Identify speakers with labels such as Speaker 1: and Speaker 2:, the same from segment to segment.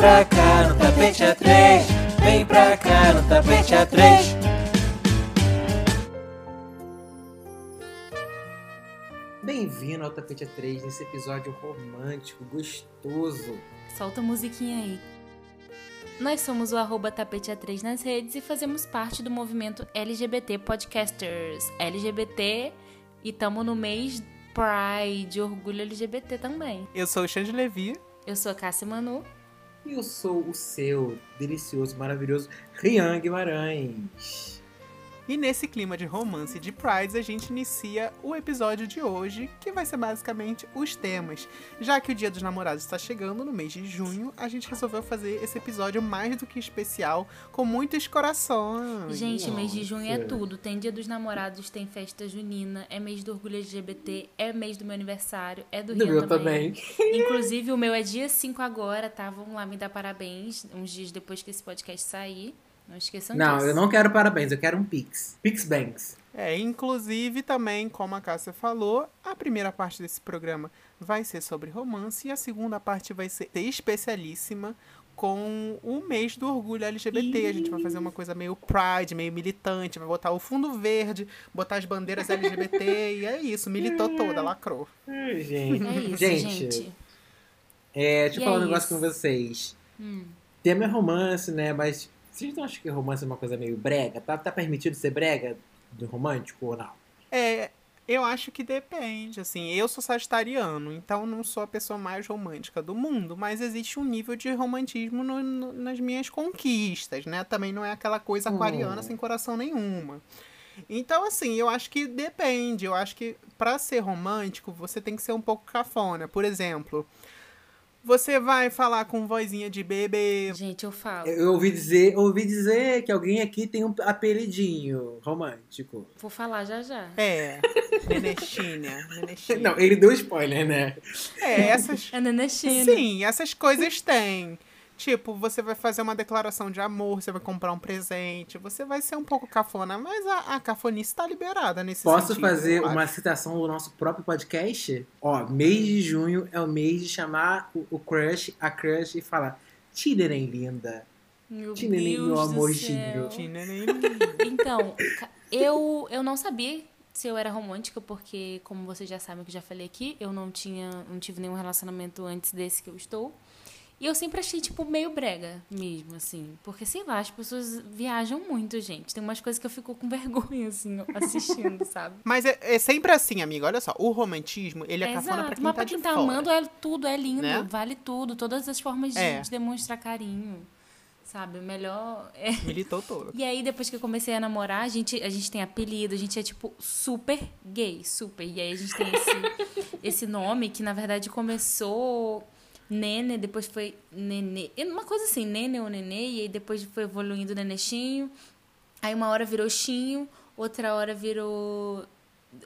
Speaker 1: pra cá no tapete a três. Vem pra cá no tapete a três.
Speaker 2: Bem-vindo ao Tapete A3 nesse episódio romântico, gostoso.
Speaker 3: Solta a musiquinha aí. Nós somos o arroba tapete A3 nas redes e fazemos parte do movimento LGBT Podcasters. LGBT e tamo no mês Pride, orgulho LGBT também.
Speaker 4: Eu sou o Xande Levi.
Speaker 3: Eu sou a Cássia Manu.
Speaker 2: E eu sou o seu delicioso, maravilhoso Rian Guimarães.
Speaker 4: E nesse clima de romance e de Pride, a gente inicia o episódio de hoje, que vai ser basicamente os temas. Já que o Dia dos Namorados está chegando no mês de junho, a gente resolveu fazer esse episódio mais do que especial, com muitos corações.
Speaker 3: Gente, mês de junho é
Speaker 2: nossa.
Speaker 3: tudo. Tem dia dos namorados, tem festa junina, é mês do orgulho LGBT, é mês do meu aniversário, é do
Speaker 2: Do meu
Speaker 3: também.
Speaker 2: também.
Speaker 3: Inclusive, o meu é dia 5 agora, tá? Vamos lá me dar parabéns, uns dias depois que esse podcast sair. Não esqueçam
Speaker 2: Não,
Speaker 3: disso.
Speaker 2: eu não quero parabéns, eu quero um Pix. Pix Banks.
Speaker 4: É, inclusive também, como a Cássia falou, a primeira parte desse programa vai ser sobre romance e a segunda parte vai ser especialíssima com o mês do orgulho LGBT. A gente vai fazer uma coisa meio pride, meio militante, vai botar o fundo verde, botar as bandeiras LGBT e é isso, militou toda, lacrou.
Speaker 2: Ai, gente.
Speaker 3: É isso,
Speaker 2: gente,
Speaker 3: gente.
Speaker 2: É, deixa eu falar
Speaker 3: é
Speaker 2: um negócio
Speaker 3: isso.
Speaker 2: com vocês.
Speaker 3: Hum.
Speaker 2: Tema é romance, né? Mas vocês não acham que romance é uma coisa meio brega? Tá, tá permitido ser brega do romântico ou não?
Speaker 4: É, eu acho que depende, assim, eu sou sagitariano, então não sou a pessoa mais romântica do mundo, mas existe um nível de romantismo no- no- nas minhas conquistas, né? Também não é aquela coisa aquariana
Speaker 2: Hum.
Speaker 4: sem coração nenhuma. Então, assim, eu acho que depende. Eu acho que pra ser romântico, você tem que ser um pouco cafona. Por exemplo, você vai falar com vozinha de bebê,
Speaker 3: Gente, eu falo.
Speaker 2: Eu, ouvi dizer, eu ouvi dizer que alguém aqui tem um apelidinho romântico.
Speaker 3: Vou falar já já.
Speaker 4: É, nenechinha, nenechinha.
Speaker 2: Não, ele deu spoiler, né?
Speaker 4: É, essas,
Speaker 3: É Nenechina.
Speaker 4: Sim, essas coisas tem. Tipo, você vai fazer uma declaração de amor, você vai comprar um presente, você vai ser um pouco cafona, mas a, a cafonice tá liberada nesse
Speaker 2: Posso
Speaker 4: sentido,
Speaker 2: fazer uma citação do nosso próprio podcast? Ó, mês de junho é o mês de chamar o, o crush, a crush e falar Tinerem linda.
Speaker 3: Meu
Speaker 2: Tinelin,
Speaker 3: Deus
Speaker 2: meu amorzinho.
Speaker 3: Então, eu, eu não sabia se eu era romântica, porque, como vocês já sabem que eu já falei aqui, eu não tinha, não tive nenhum relacionamento antes desse que eu estou. E eu sempre achei, tipo, meio brega mesmo, assim. Porque, sei lá, as pessoas viajam muito, gente. Tem umas coisas que eu fico com vergonha, assim, assistindo, sabe?
Speaker 4: Mas é, é sempre assim, amiga. Olha só, o romantismo, ele é,
Speaker 3: É,
Speaker 4: cafona pra
Speaker 3: exato.
Speaker 4: quem
Speaker 3: Mas
Speaker 4: tá
Speaker 3: pra
Speaker 4: de
Speaker 3: quem tá
Speaker 4: fora.
Speaker 3: amando, é tudo, é lindo,
Speaker 4: Né?
Speaker 3: vale tudo. Todas as formas de,
Speaker 4: É.
Speaker 3: de demonstrar carinho, sabe? O melhor é...
Speaker 4: Militou todo.
Speaker 3: E aí, depois que eu comecei a namorar, a gente, a gente tem apelido, a gente é, tipo, super gay, super. E aí a gente tem esse, esse nome que, na verdade, começou Nene, depois foi Nenê. Uma coisa assim, Nene ou Nenê, e aí depois foi evoluindo Nenechinho. Aí uma hora virou Chinho, outra hora virou...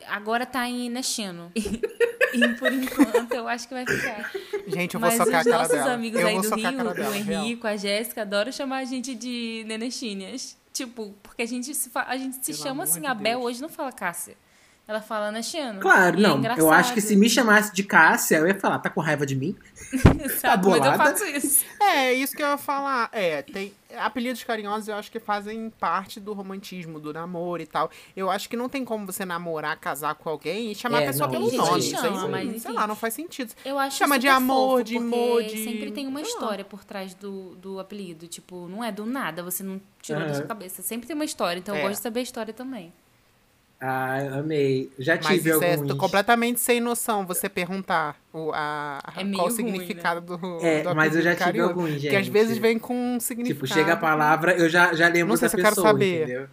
Speaker 3: Agora tá em Nechino. E por enquanto eu acho que vai ficar.
Speaker 4: Gente, eu vou
Speaker 3: Mas
Speaker 4: socar a
Speaker 3: os
Speaker 4: cara
Speaker 3: nossos
Speaker 4: dela.
Speaker 3: amigos
Speaker 4: eu
Speaker 3: aí do
Speaker 4: a
Speaker 3: Rio,
Speaker 4: dela,
Speaker 3: o
Speaker 4: real.
Speaker 3: A Jéssica, adoram chamar a gente de nenechinhas. Tipo, porque a gente se, a gente se
Speaker 4: Pelo
Speaker 3: chama assim,
Speaker 4: de
Speaker 3: a Bel
Speaker 4: Deus.
Speaker 3: hoje não fala Cássia. Ela fala Nechino.
Speaker 2: Claro,
Speaker 3: E é
Speaker 2: não. eu acho que se me chamasse de Cássia, eu ia falar, tá com raiva de mim?
Speaker 3: sabe? Mas eu
Speaker 2: bolada?
Speaker 3: faço isso.
Speaker 4: É, isso que eu ia falar. É, tem apelidos carinhosos eu acho que fazem parte do romantismo, do namoro e tal. Eu acho que não tem como você namorar, casar com alguém e chamar
Speaker 2: É,
Speaker 4: a pessoa
Speaker 2: não,
Speaker 4: pelo nome.
Speaker 3: chama,
Speaker 4: aí,
Speaker 3: mas,
Speaker 4: sei
Speaker 3: enfim.
Speaker 4: lá, não faz sentido.
Speaker 3: Eu acho
Speaker 4: Chama de amor,
Speaker 3: fofo,
Speaker 4: de amor, de-
Speaker 3: sempre tem uma
Speaker 4: sei
Speaker 3: história por trás do, do apelido. Tipo, não é do nada, você não tirou da sua cabeça. Sempre tem uma história, então eu
Speaker 4: É.
Speaker 3: gosto de saber a história também.
Speaker 2: Ah, amei. Já
Speaker 4: Mas
Speaker 2: tive
Speaker 4: é
Speaker 2: alguns.
Speaker 4: completamente sem noção você perguntar o, a, a-
Speaker 3: É
Speaker 4: qual o
Speaker 3: ruim,
Speaker 4: significado do,
Speaker 2: É,
Speaker 4: do
Speaker 2: mas eu já tive
Speaker 4: carinhoso.
Speaker 2: alguns, gente.
Speaker 4: Porque às vezes vem com um significado.
Speaker 2: Tipo, chega a palavra, eu já, já lembro
Speaker 4: Não sei
Speaker 2: da
Speaker 4: se eu quero
Speaker 2: pessoa,
Speaker 4: saber.
Speaker 2: entendeu?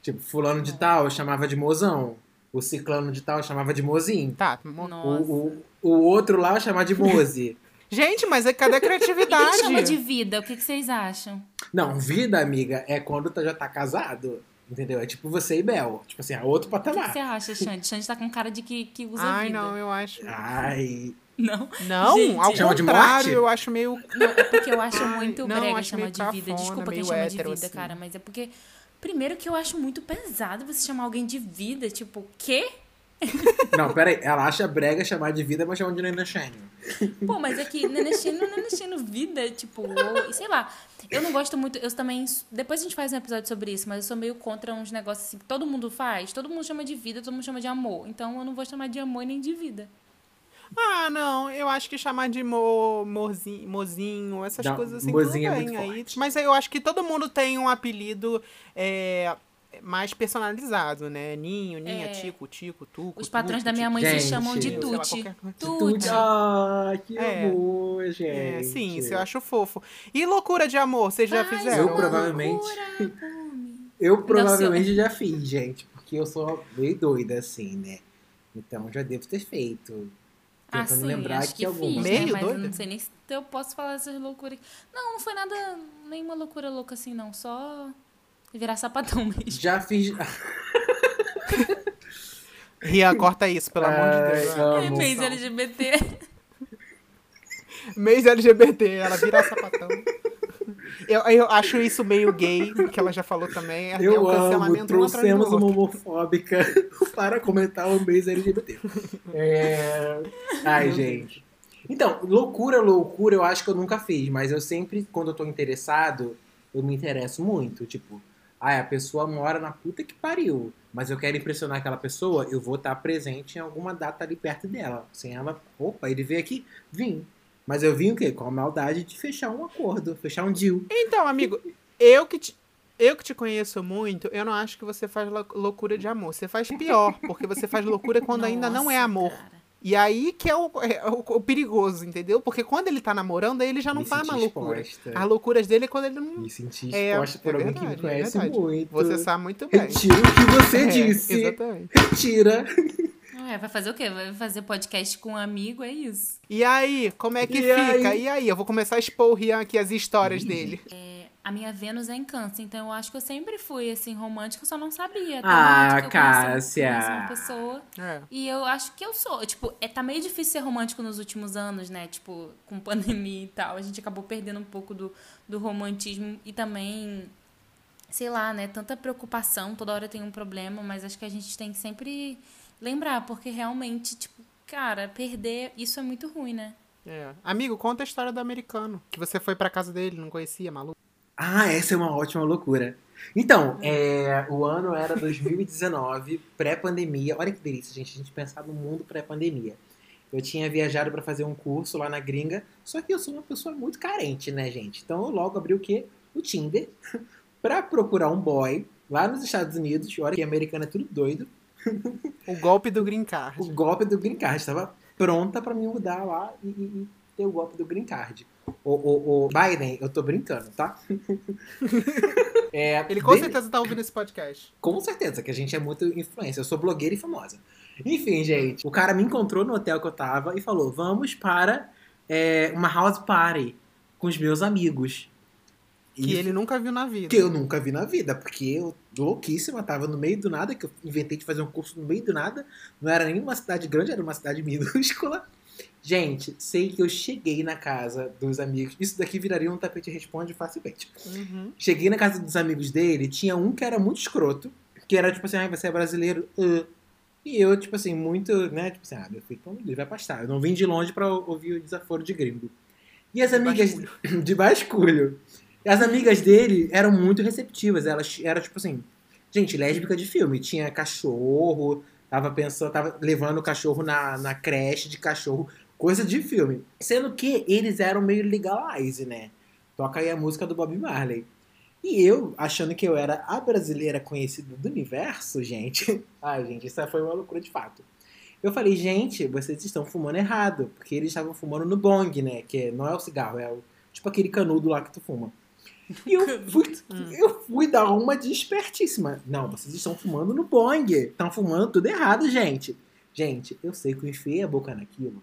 Speaker 2: Tipo, fulano de tal eu chamava de mozão. O ciclano de tal eu chamava de mozinho.
Speaker 4: Tá, mo-
Speaker 2: O,
Speaker 3: Nossa.
Speaker 2: o, o outro lá eu chamava de moze.
Speaker 4: Gente, mas é cadê a
Speaker 3: E
Speaker 4: criatividade?
Speaker 3: chama de vida? O que, que vocês acham?
Speaker 2: Não, vida, amiga, é quando tu já tá casado. Entendeu? É tipo você e Bel. Tipo assim, é outro
Speaker 3: O que, que
Speaker 2: patamar.
Speaker 3: você acha, Xande? Xande tá com cara de que, que usa
Speaker 4: Ai,
Speaker 3: vida.
Speaker 4: não, eu acho.
Speaker 2: Ai.
Speaker 3: Não?
Speaker 4: Não,
Speaker 3: Gente.
Speaker 4: ao
Speaker 2: Chama de
Speaker 4: contrário,
Speaker 2: morte?
Speaker 4: eu acho meio.
Speaker 3: Não, é porque eu acho muito
Speaker 4: não,
Speaker 3: brega
Speaker 4: acho
Speaker 3: chamar de vida.
Speaker 4: cafona,
Speaker 3: Desculpa quem chama de vida,
Speaker 4: assim.
Speaker 3: cara, mas é porque. Primeiro que eu acho muito pesado você chamar alguém de vida. Tipo, quê?
Speaker 2: Não, peraí. Ela acha brega chamar de vida, mas chama de nenenchênio.
Speaker 3: Pô, mas é que Nenechino, Nenechino vida, tipo, ou- sei lá. Eu não gosto muito, eu também. Depois a gente faz um episódio sobre isso, mas eu sou meio contra uns negócios assim que todo mundo faz. Todo mundo chama de vida, todo mundo chama de amor. Então eu não vou chamar de amor nem de vida.
Speaker 4: Ah, não, eu acho que chamar de mo, morzinho, mozinho, essas
Speaker 2: Não,
Speaker 4: coisas assim,
Speaker 2: mozinho é
Speaker 4: tudo bem. Aí,
Speaker 2: forte.
Speaker 4: mas eu acho que todo mundo tem um apelido é, mais personalizado, né? Ninho, Ninha,
Speaker 3: É.
Speaker 4: Tico, Tico, Tuco.
Speaker 3: Os patrões
Speaker 4: Tuco,
Speaker 3: da minha mãe se
Speaker 2: Gente.
Speaker 3: chamam de
Speaker 4: lá,
Speaker 3: Tuti.
Speaker 4: qualquer.
Speaker 3: Tuti.
Speaker 2: Ah, que
Speaker 4: É.
Speaker 2: amor, gente.
Speaker 4: É, sim, isso eu acho fofo. E loucura de amor, vocês já fizeram?
Speaker 2: Eu provavelmente-
Speaker 3: loucura.
Speaker 2: Eu provavelmente já fiz, gente. Porque eu sou meio doida, assim, né? Então já devo ter feito.
Speaker 3: Ah,
Speaker 2: Tentando
Speaker 3: sim,
Speaker 2: lembrar
Speaker 3: acho
Speaker 2: aqui
Speaker 3: que
Speaker 2: algumas.
Speaker 3: fiz,
Speaker 4: Meio
Speaker 3: né? Mas eu
Speaker 4: doida?
Speaker 3: não sei nem se eu posso falar essas loucuras. Não, não foi nada, nenhuma loucura louca assim, não. Só virar sapatão mesmo.
Speaker 2: Já fiz.
Speaker 4: Rian, corta isso, pelo amor de Deus.
Speaker 3: É
Speaker 2: amo.
Speaker 3: mês LGBT.
Speaker 4: Mês LGBT, ela vira sapatão. Eu, eu acho isso meio gay, que ela já falou também. É
Speaker 2: Eu
Speaker 4: um
Speaker 2: amo, trouxemos uma homofóbica para comentar o mês LGBT. É... Ai, gente. Então, loucura, loucura, eu acho que eu nunca fiz, mas eu sempre, quando eu tô interessado, eu me interesso muito. Tipo, ah, a pessoa mora na puta que pariu, mas eu quero impressionar aquela pessoa, eu vou estar presente em alguma data ali perto dela. Sem ela, opa, ele veio aqui, vim. Mas eu vim o quê? Com a maldade de fechar um acordo, fechar um deal.
Speaker 4: Então, amigo, eu que te, eu que te conheço muito, eu não acho que você faz lou- loucura de amor. Você faz pior, porque você faz loucura quando ainda não é
Speaker 3: Nossa,
Speaker 4: amor.
Speaker 3: cara.
Speaker 4: E aí que é o, é o- o perigoso, entendeu? Porque quando ele tá namorando, aí ele já não
Speaker 2: Me
Speaker 4: faz uma loucura.
Speaker 2: exposta.
Speaker 4: As loucuras dele é quando ele não.
Speaker 2: Me senti
Speaker 4: É,
Speaker 2: exposta por
Speaker 4: é
Speaker 2: alguém que me
Speaker 4: verdade, é
Speaker 2: conhece
Speaker 4: verdade.
Speaker 2: muito.
Speaker 4: Você sabe muito bem.
Speaker 2: Retira o que você
Speaker 4: É,
Speaker 2: disse.
Speaker 4: exatamente.
Speaker 2: Retira.
Speaker 3: Ué, vai fazer o quê? Vai fazer podcast com um amigo, é isso.
Speaker 4: E aí, como é que
Speaker 2: E
Speaker 4: fica?
Speaker 2: aí?
Speaker 4: E aí? Eu vou começar a expor o Rian aqui as histórias dele.
Speaker 3: A minha Vênus é em câncer, então eu acho que eu sempre fui, assim, romântica, eu só não sabia. Até o
Speaker 2: Ah,
Speaker 3: eu
Speaker 2: Cássia.
Speaker 3: conheci uma pessoa.
Speaker 4: É.
Speaker 3: E eu acho que eu sou. Tipo, é, tá meio difícil ser romântico nos últimos anos, né? Tipo, com pandemia e tal. A gente acabou perdendo um pouco do, do romantismo e também, sei lá, né? Tanta preocupação, toda hora tem um problema, mas acho que a gente tem que sempre lembrar, porque realmente, tipo, cara, perder, isso é muito ruim, né?
Speaker 4: É. Amigo, conta a história do americano. Que você foi pra casa dele, não conhecia, maluco.
Speaker 2: Ah, essa é uma ótima loucura. Então, é, o ano era 2019, pré-pandemia. Olha que delícia, gente. A gente pensar no mundo pré-pandemia. Eu tinha viajado para fazer um curso lá na gringa, só que eu sou uma pessoa muito carente, né, gente? Então eu logo abri o quê? O Tinder, pra procurar um boy lá nos Estados Unidos. Olha que americano é tudo doido.
Speaker 4: O golpe do green card.
Speaker 2: O golpe do green card. Estava pronta pra me mudar lá e, e- e ter o golpe do green card. O, o, o Biden, eu tô brincando, tá? É,
Speaker 4: Ele com
Speaker 2: desde-
Speaker 4: certeza tá ouvindo esse podcast.
Speaker 2: Com certeza, que a gente é muito influência. Eu sou blogueira e famosa. Enfim, gente, o cara me encontrou no hotel que eu tava e falou: vamos para é, uma house party com os meus amigos.
Speaker 4: Que
Speaker 2: E-
Speaker 4: ele nunca viu na vida.
Speaker 2: que eu nunca vi na vida, porque eu, louquíssima, tava no meio do nada, que eu inventei de fazer um curso no meio do nada. Não era nem uma cidade grande, era uma cidade minúscula. Gente, sei que eu cheguei na casa dos amigos. Isso daqui viraria um tapete responde facilmente.
Speaker 4: Uhum.
Speaker 2: Cheguei na casa dos amigos dele, tinha um que era muito escroto, que era tipo assim, ah, você é brasileiro? Ah. E eu, tipo assim, muito, né? Tipo assim, ah, meu filho, ele vai pastar. Eu não vim de longe pra ouvir o desaforo de gringo. E as
Speaker 4: De
Speaker 2: amigas
Speaker 4: basculho.
Speaker 2: de basculho. As amigas dele eram muito receptivas. Elas eram, tipo assim, gente, lésbica de filme. Tinha cachorro, tava pensando, tava levando o cachorro na, na creche de cachorro, coisa de filme. Sendo que eles eram meio legalize, né? Toca aí a música do Bob Marley. E eu, achando que eu era a brasileira conhecida do universo, gente. Ai, gente, isso foi uma loucura de fato. Eu falei, gente, vocês estão fumando errado. Porque eles estavam fumando no bong, né? Que não é o cigarro, é o, tipo aquele canudo lá que tu fuma. E eu fui, eu fui dar uma de espertíssima. Não, vocês estão fumando no bong. Estão fumando tudo errado, gente. Gente, eu sei que eu enfiei a boca naquilo.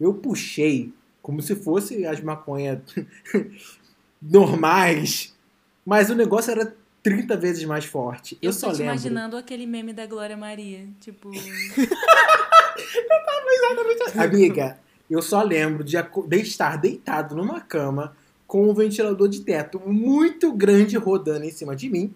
Speaker 2: Eu puxei como se fosse as maconhas normais. Mas o negócio era 30 vezes mais forte. Eu,
Speaker 3: Eu,
Speaker 2: só lembro.
Speaker 3: imaginando aquele meme da Glória Maria. Tipo,
Speaker 2: Amiga, eu só lembro de, de estar deitado numa cama com um ventilador de teto muito grande rodando em cima de mim.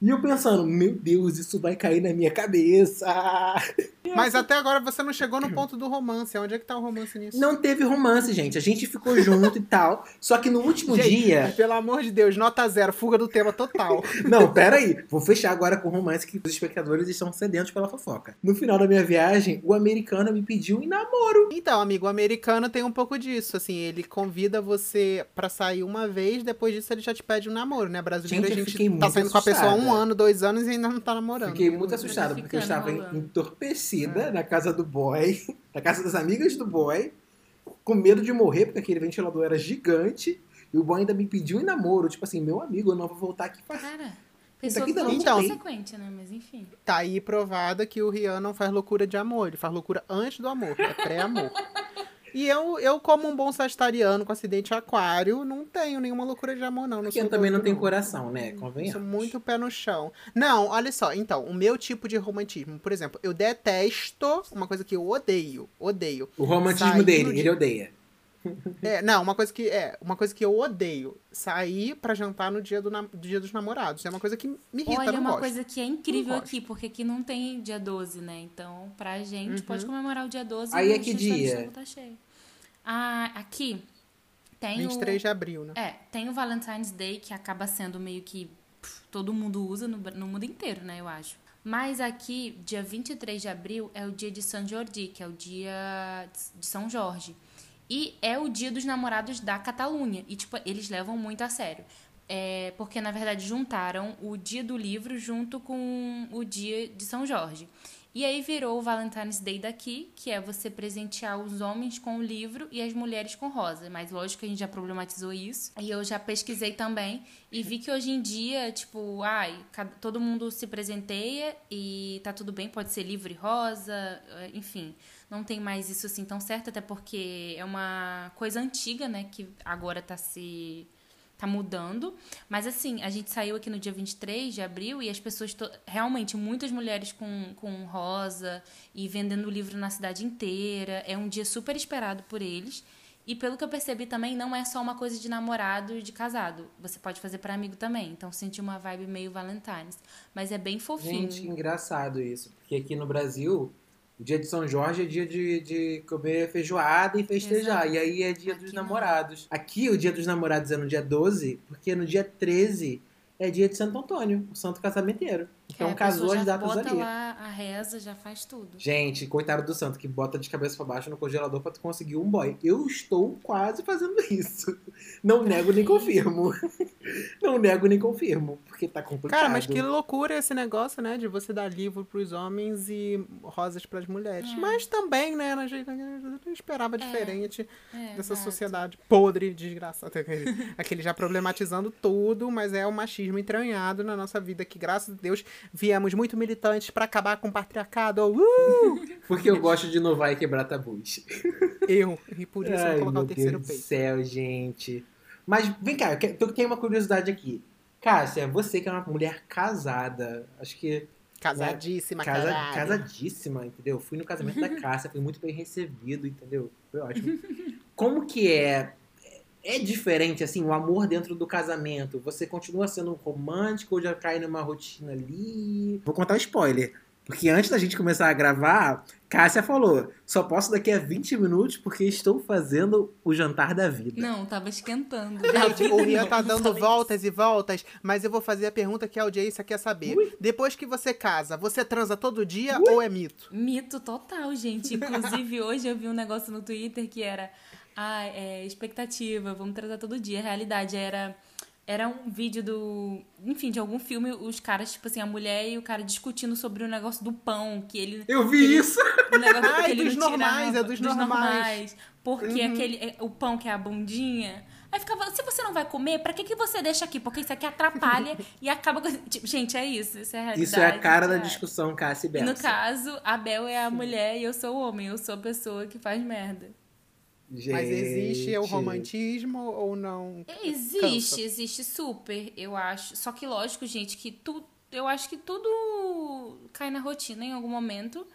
Speaker 2: E eu pensando, meu Deus, isso vai cair na minha cabeça.
Speaker 4: Mas até agora você não chegou no ponto do romance. Onde é que tá o romance nisso?
Speaker 2: Não teve romance, gente. A gente ficou junto e tal. Só que no último
Speaker 4: Gente,
Speaker 2: dia.
Speaker 4: Pelo amor de Deus, nota zero, fuga do tema total.
Speaker 2: Não, pera aí. Vou fechar agora com o romance que os espectadores estão sedentos pela fofoca. No final da minha viagem, o americano me pediu em namoro.
Speaker 4: Então, amigo, o americano tem um pouco disso, assim, ele convida você pra sair uma vez, depois disso ele já te pede um namoro, né? Brasileiro,
Speaker 2: Gente,
Speaker 4: a gente tá saindo com a pessoa há um
Speaker 2: assustada.
Speaker 4: ano, dois anos e ainda não tá namorando.
Speaker 2: Fiquei muito assustada porque eu estava
Speaker 3: rolando.
Speaker 2: Na casa do boy, na casa das amigas do boy, com medo de morrer porque aquele ventilador era gigante. E o boy ainda me pediu em namoro. Tipo assim, meu amigo, eu não vou voltar aqui pra
Speaker 3: Cara, pessoa
Speaker 2: aqui
Speaker 3: totalmente
Speaker 4: não tem.
Speaker 3: consequente, né? Mas enfim.
Speaker 4: Tá aí provada que o Rian não faz loucura de amor, ele faz loucura antes do amor, é pré-amor. E eu, eu, como um bom sagitariano com acidente aquário, não tenho nenhuma loucura de amor, não. não
Speaker 2: Porque
Speaker 4: sou
Speaker 2: também não tem coração, né?
Speaker 4: Sou
Speaker 2: Convenhamos.
Speaker 4: muito pé no chão. Não, olha só. Então, o meu tipo de romantismo, por exemplo, eu detesto uma coisa que eu odeio. Odeio.
Speaker 2: O romantismo dele,
Speaker 4: dia-
Speaker 2: ele odeia.
Speaker 4: É, não, uma coisa que é, uma coisa que eu odeio. Sair pra jantar no dia, do, do dia dos namorados. É uma coisa que me irrita,
Speaker 3: Olha,
Speaker 4: não
Speaker 3: uma
Speaker 4: gosto.
Speaker 3: coisa que é incrível
Speaker 4: Não gosto.
Speaker 3: aqui, porque aqui não tem dia 12, né? Então, pra gente, pode comemorar o dia 12
Speaker 2: Aí
Speaker 3: e
Speaker 2: é
Speaker 3: o
Speaker 2: que dia?
Speaker 3: Tá cheio. Ah, aqui tem
Speaker 4: 23
Speaker 3: o...
Speaker 4: de abril, né?
Speaker 3: É, tem o Valentine's Day, que acaba sendo meio que pff, todo mundo usa no, no mundo inteiro, né, eu acho. Mas aqui, dia 23 de abril, é o dia de São Jordi, que é o dia de São Jorge. E é o dia dos namorados da Catalunha. E, tipo, eles levam muito a sério. É, porque, na verdade, juntaram o dia do livro junto com o dia de São Jorge. E aí virou o Valentine's Day daqui, que é você presentear os homens com o livro e as mulheres com rosa. Mas lógico que a gente já problematizou isso. E eu já pesquisei também e vi que hoje em dia, tipo, ai, todo mundo se presenteia e tá tudo bem, pode ser livro e rosa, eh, enfim. Não tem mais isso assim tão certo, até porque é uma coisa antiga, né, que agora tá se tá mudando. Mas assim, a gente saiu aqui no dia 23 de abril e as pessoas, to- realmente, muitas mulheres com, com rosa e vendendo livro na cidade inteira. É um dia super esperado por eles. E pelo que eu percebi também, não é só uma coisa de namorado e de casado. Você pode fazer pra amigo também. Então senti uma vibe meio Valentine's. Mas é bem fofinho.
Speaker 2: Gente, engraçado isso. Porque aqui no Brasil, o dia de São Jorge é dia de, de comer feijoada e festejar.
Speaker 3: Exato.
Speaker 2: E aí é dia
Speaker 3: Aqui
Speaker 2: dos
Speaker 3: não.
Speaker 2: namorados. Aqui o dia dos namorados é no dia 12, porque no dia 13 é dia de Santo Antônio, o santo casamenteiro. Então
Speaker 3: É, a
Speaker 2: casou as datas
Speaker 3: bota
Speaker 2: ali.
Speaker 3: lá a reza, já faz tudo.
Speaker 2: Gente, coitado do santo que bota de cabeça pra baixo no congelador pra tu conseguir um boy. Eu estou quase fazendo isso. Não nego nem confirmo. Não nego nem confirmo, porque tá complicado.
Speaker 4: Cara, mas que loucura esse negócio, né? De você dar livro pros homens e rosas pras mulheres.
Speaker 3: É.
Speaker 4: Mas também, né? A gente não esperava diferente
Speaker 3: É,
Speaker 4: dessa
Speaker 3: exato.
Speaker 4: sociedade podre, desgraçada. Aquele, aquele já problematizando tudo, mas é o machismo entranhado na nossa vida, que graças a Deus viemos muito militantes pra acabar com o patriarcado. Uh!
Speaker 2: Porque eu gosto de inovar e quebrar tabus.
Speaker 4: Eu. E por isso eu
Speaker 2: Ai,
Speaker 4: vou colocar
Speaker 2: meu
Speaker 4: o terceiro
Speaker 2: Deus do
Speaker 4: peito.
Speaker 2: céu, gente. Mas vem cá, eu tenho uma curiosidade aqui. Cássia, você que é uma mulher casada, acho que
Speaker 4: Casadíssima,
Speaker 2: casa,
Speaker 4: caralho.
Speaker 2: casadíssima, entendeu? Fui no casamento da Cássia, fui muito bem recebido, entendeu? Foi ótimo. Como que é? É diferente, assim, o amor dentro do casamento? Você continua sendo romântico ou já cai numa rotina ali? Vou contar um spoiler. Porque antes da gente começar a gravar, Cássia falou: só posso daqui a 20 minutos porque estou fazendo o jantar da vida.
Speaker 3: Não, tava esquentando.
Speaker 4: Gente, o Rian tá dando voltas e voltas, mas eu vou fazer a pergunta que a audiência quer saber. Depois que você casa, você transa todo dia ou é mito?
Speaker 3: Mito total, gente. Inclusive, hoje eu vi um negócio no Twitter que era ah, é, expectativa, vamos tratar todo dia. A realidade era. Era um vídeo do. Enfim, de algum filme, os caras, tipo assim, a mulher e o cara discutindo sobre o negócio do pão, que ele.
Speaker 2: Eu vi
Speaker 3: ele-
Speaker 2: isso!
Speaker 3: O negócio
Speaker 4: Ai,
Speaker 3: que ele
Speaker 4: dos normais,
Speaker 3: tirava,
Speaker 4: é dos normais.
Speaker 3: Porque aquele, é, o pão que é a bundinha. Aí ficava, se você não vai comer, pra que, que você deixa aqui? Porque isso aqui atrapalha e acaba com. Tipo, gente, é isso. Isso é a realidade.
Speaker 2: Isso é a cara da discussão Cássia e
Speaker 3: E no caso, a Bel é a mulher e eu sou o homem. Eu sou a pessoa que faz merda.
Speaker 4: Mas existe o
Speaker 2: Gente.
Speaker 4: romantismo ou não?
Speaker 3: Existe,
Speaker 4: Cansa.
Speaker 3: existe super, eu acho. Só que lógico, gente, que tu, eu acho que tudo cai na rotina em algum momento.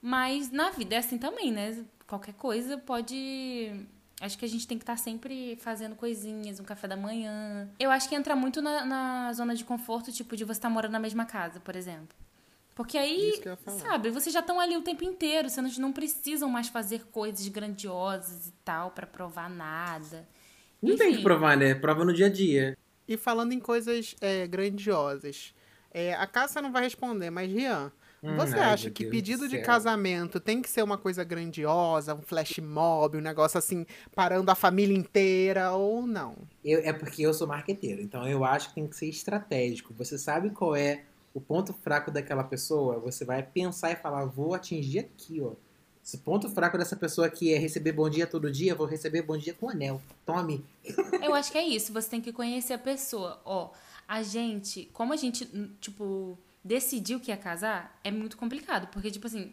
Speaker 3: Mas na vida é assim também, né? Qualquer coisa pode. Acho que a gente tem que estar sempre fazendo coisinhas, um café da manhã. Eu acho que entra muito na, na zona de conforto, tipo, de você estar morando na mesma casa, por exemplo. Porque aí,
Speaker 4: falar.
Speaker 3: sabe, vocês já estão ali o tempo inteiro, vocês não precisam mais fazer coisas grandiosas e tal pra provar nada.
Speaker 2: Não tem que
Speaker 3: Enfim.
Speaker 2: provar, né? Prova no dia a dia.
Speaker 4: E falando em coisas é, grandiosas, é, a Cássia não vai responder, mas Rian,
Speaker 2: Hum,
Speaker 4: você
Speaker 2: ai,
Speaker 4: acha que
Speaker 2: Deus
Speaker 4: pedido
Speaker 2: do
Speaker 4: de casamento tem que ser uma coisa grandiosa, um flash mob, um negócio assim, parando a família inteira ou não?
Speaker 2: Eu- é porque eu sou marqueteiro, então eu acho que tem que ser estratégico. Você sabe qual é o ponto fraco daquela pessoa, você vai pensar e falar, vou atingir aqui, ó. Esse ponto fraco dessa pessoa aqui é receber bom dia todo dia, vou receber bom dia com anel. Tome.
Speaker 3: Eu acho que é isso, você tem que conhecer a pessoa. Ó, a gente, como a gente, hum, tipo, decidiu que ia casar, é muito complicado. Porque, tipo assim,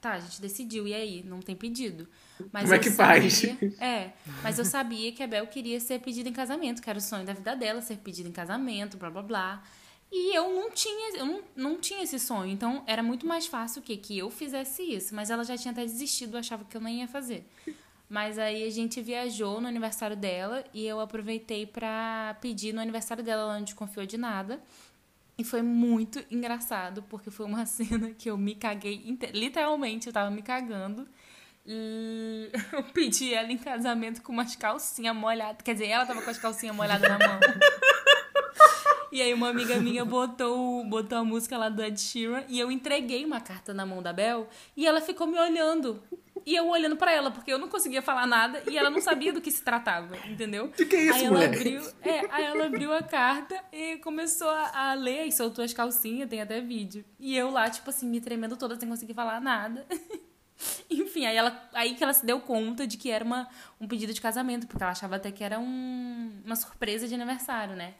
Speaker 3: tá, a gente decidiu, e aí? Não tem pedido. Mas
Speaker 2: Como é que faz?
Speaker 3: sabia- É, mas eu sabia que a Bel queria ser pedida em casamento, que era o sonho da vida dela, ser pedida em casamento, blá blá blá. E eu não tinha, eu não, não tinha esse sonho. Então era muito mais fácil que, que eu fizesse isso. Mas ela já tinha até desistido, achava que eu nem ia fazer. Mas aí a gente viajou no aniversário dela e eu aproveitei pra pedir no aniversário dela, ela não desconfiou de nada. E foi muito engraçado, porque foi uma cena que eu me caguei, literalmente, eu tava me cagando. E eu pedi ela em casamento com umas calcinhas molhadas. Quer dizer, ela tava com as calcinhas molhadas na mão. E aí uma amiga minha botou, botou a música lá do Ed Sheeran e eu entreguei uma carta na mão da Bel e ela ficou me olhando. E eu olhando pra ela, porque eu não conseguia falar nada e ela não sabia do que se tratava, entendeu?
Speaker 2: Que que é isso,
Speaker 3: aí ela
Speaker 2: moleque?
Speaker 3: abriu, é, aí ela abriu a carta e começou a, a ler e soltou as calcinhas, tem até vídeo. E eu lá, tipo assim, me tremendo toda sem conseguir falar nada. Enfim, aí, ela, aí que ela se deu conta de que era uma, um pedido de casamento, porque ela achava até que era um, uma surpresa de aniversário, né?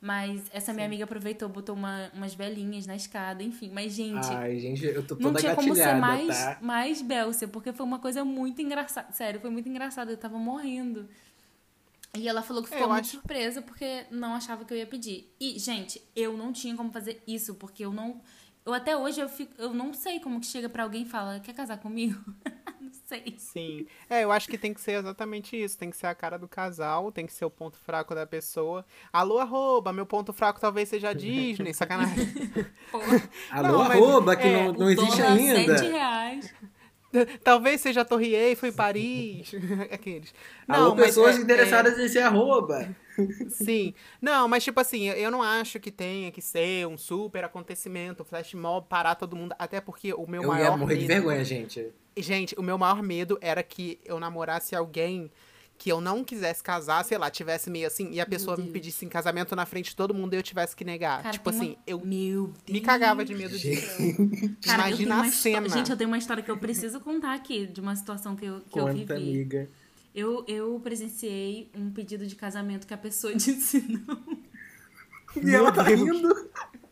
Speaker 3: Mas essa minha amiga aproveitou, botou uma, umas velhinhas na escada, enfim. Mas, gente,
Speaker 2: Ai, gente, eu tô
Speaker 3: não
Speaker 2: toda
Speaker 3: tinha como ser mais,
Speaker 2: tá?
Speaker 3: mais Belcia, porque foi uma coisa muito engraçada. Sério, foi muito engraçado. Eu tava morrendo. E ela falou que
Speaker 4: É,
Speaker 3: ficou
Speaker 4: eu
Speaker 3: muito
Speaker 4: acho-
Speaker 3: surpresa porque não achava que eu ia pedir. E, gente, eu não tinha como fazer isso, porque eu não. Eu até hoje eu fico. Eu não sei como que chega pra alguém e fala, quer casar comigo? não sei.
Speaker 4: Sim. É, eu acho que tem que ser exatamente isso. Tem que ser a cara do casal, tem que ser o ponto fraco da pessoa. Alô, arroba, meu ponto fraco talvez seja a Disney, sacanagem.
Speaker 2: Alô,
Speaker 4: Não, mas-
Speaker 2: arroba, que
Speaker 4: é,
Speaker 2: não, não existe
Speaker 3: dólar
Speaker 2: ainda.
Speaker 3: sete reais.
Speaker 4: talvez seja a Torre Eiffel em Paris. Aqueles.
Speaker 2: Alô,
Speaker 4: mas
Speaker 2: pessoas
Speaker 4: é-
Speaker 2: interessadas em ser arroba.
Speaker 4: Sim. Não, mas tipo assim, eu eu não acho que tenha que ser um super acontecimento, flash mob, parar todo mundo. Até porque o meu
Speaker 2: Eu
Speaker 4: maior
Speaker 2: ia morrer de
Speaker 4: medo-
Speaker 2: vergonha, gente.
Speaker 4: Gente, o meu maior medo era que eu namorasse alguém que eu não quisesse casar, sei lá, tivesse meio assim, e a pessoa me pedisse em casamento na frente de todo mundo e eu tivesse que negar.
Speaker 3: Cara,
Speaker 4: tipo assim,
Speaker 3: uma-
Speaker 4: eu
Speaker 3: Meu Deus.
Speaker 4: me cagava de medo disso.
Speaker 3: Cara, eu
Speaker 4: Imagina a
Speaker 3: uma histó-
Speaker 4: cena.
Speaker 3: Gente, eu tenho uma história que eu preciso contar aqui, de uma situação que eu, que eu
Speaker 2: Conta,
Speaker 3: vivi.
Speaker 2: amiga.
Speaker 3: Eu, eu presenciei um pedido de casamento que a pessoa disse não.
Speaker 2: E ela tá
Speaker 4: Deus.
Speaker 2: rindo.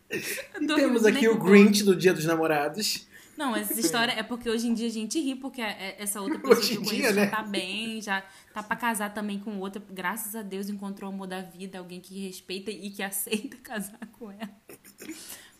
Speaker 3: Eu
Speaker 2: Temos aqui o. Grinch do Dia dos Namorados.
Speaker 3: Não, essa história é porque hoje em dia a gente ri, porque é- essa outra pessoa
Speaker 2: Hoje
Speaker 3: que eu
Speaker 2: dia,
Speaker 3: conheço
Speaker 2: né?
Speaker 3: já tá bem, já tá pra casar também com outra. Graças a Deus encontrou o amor da vida, alguém que respeita e que aceita casar com ela.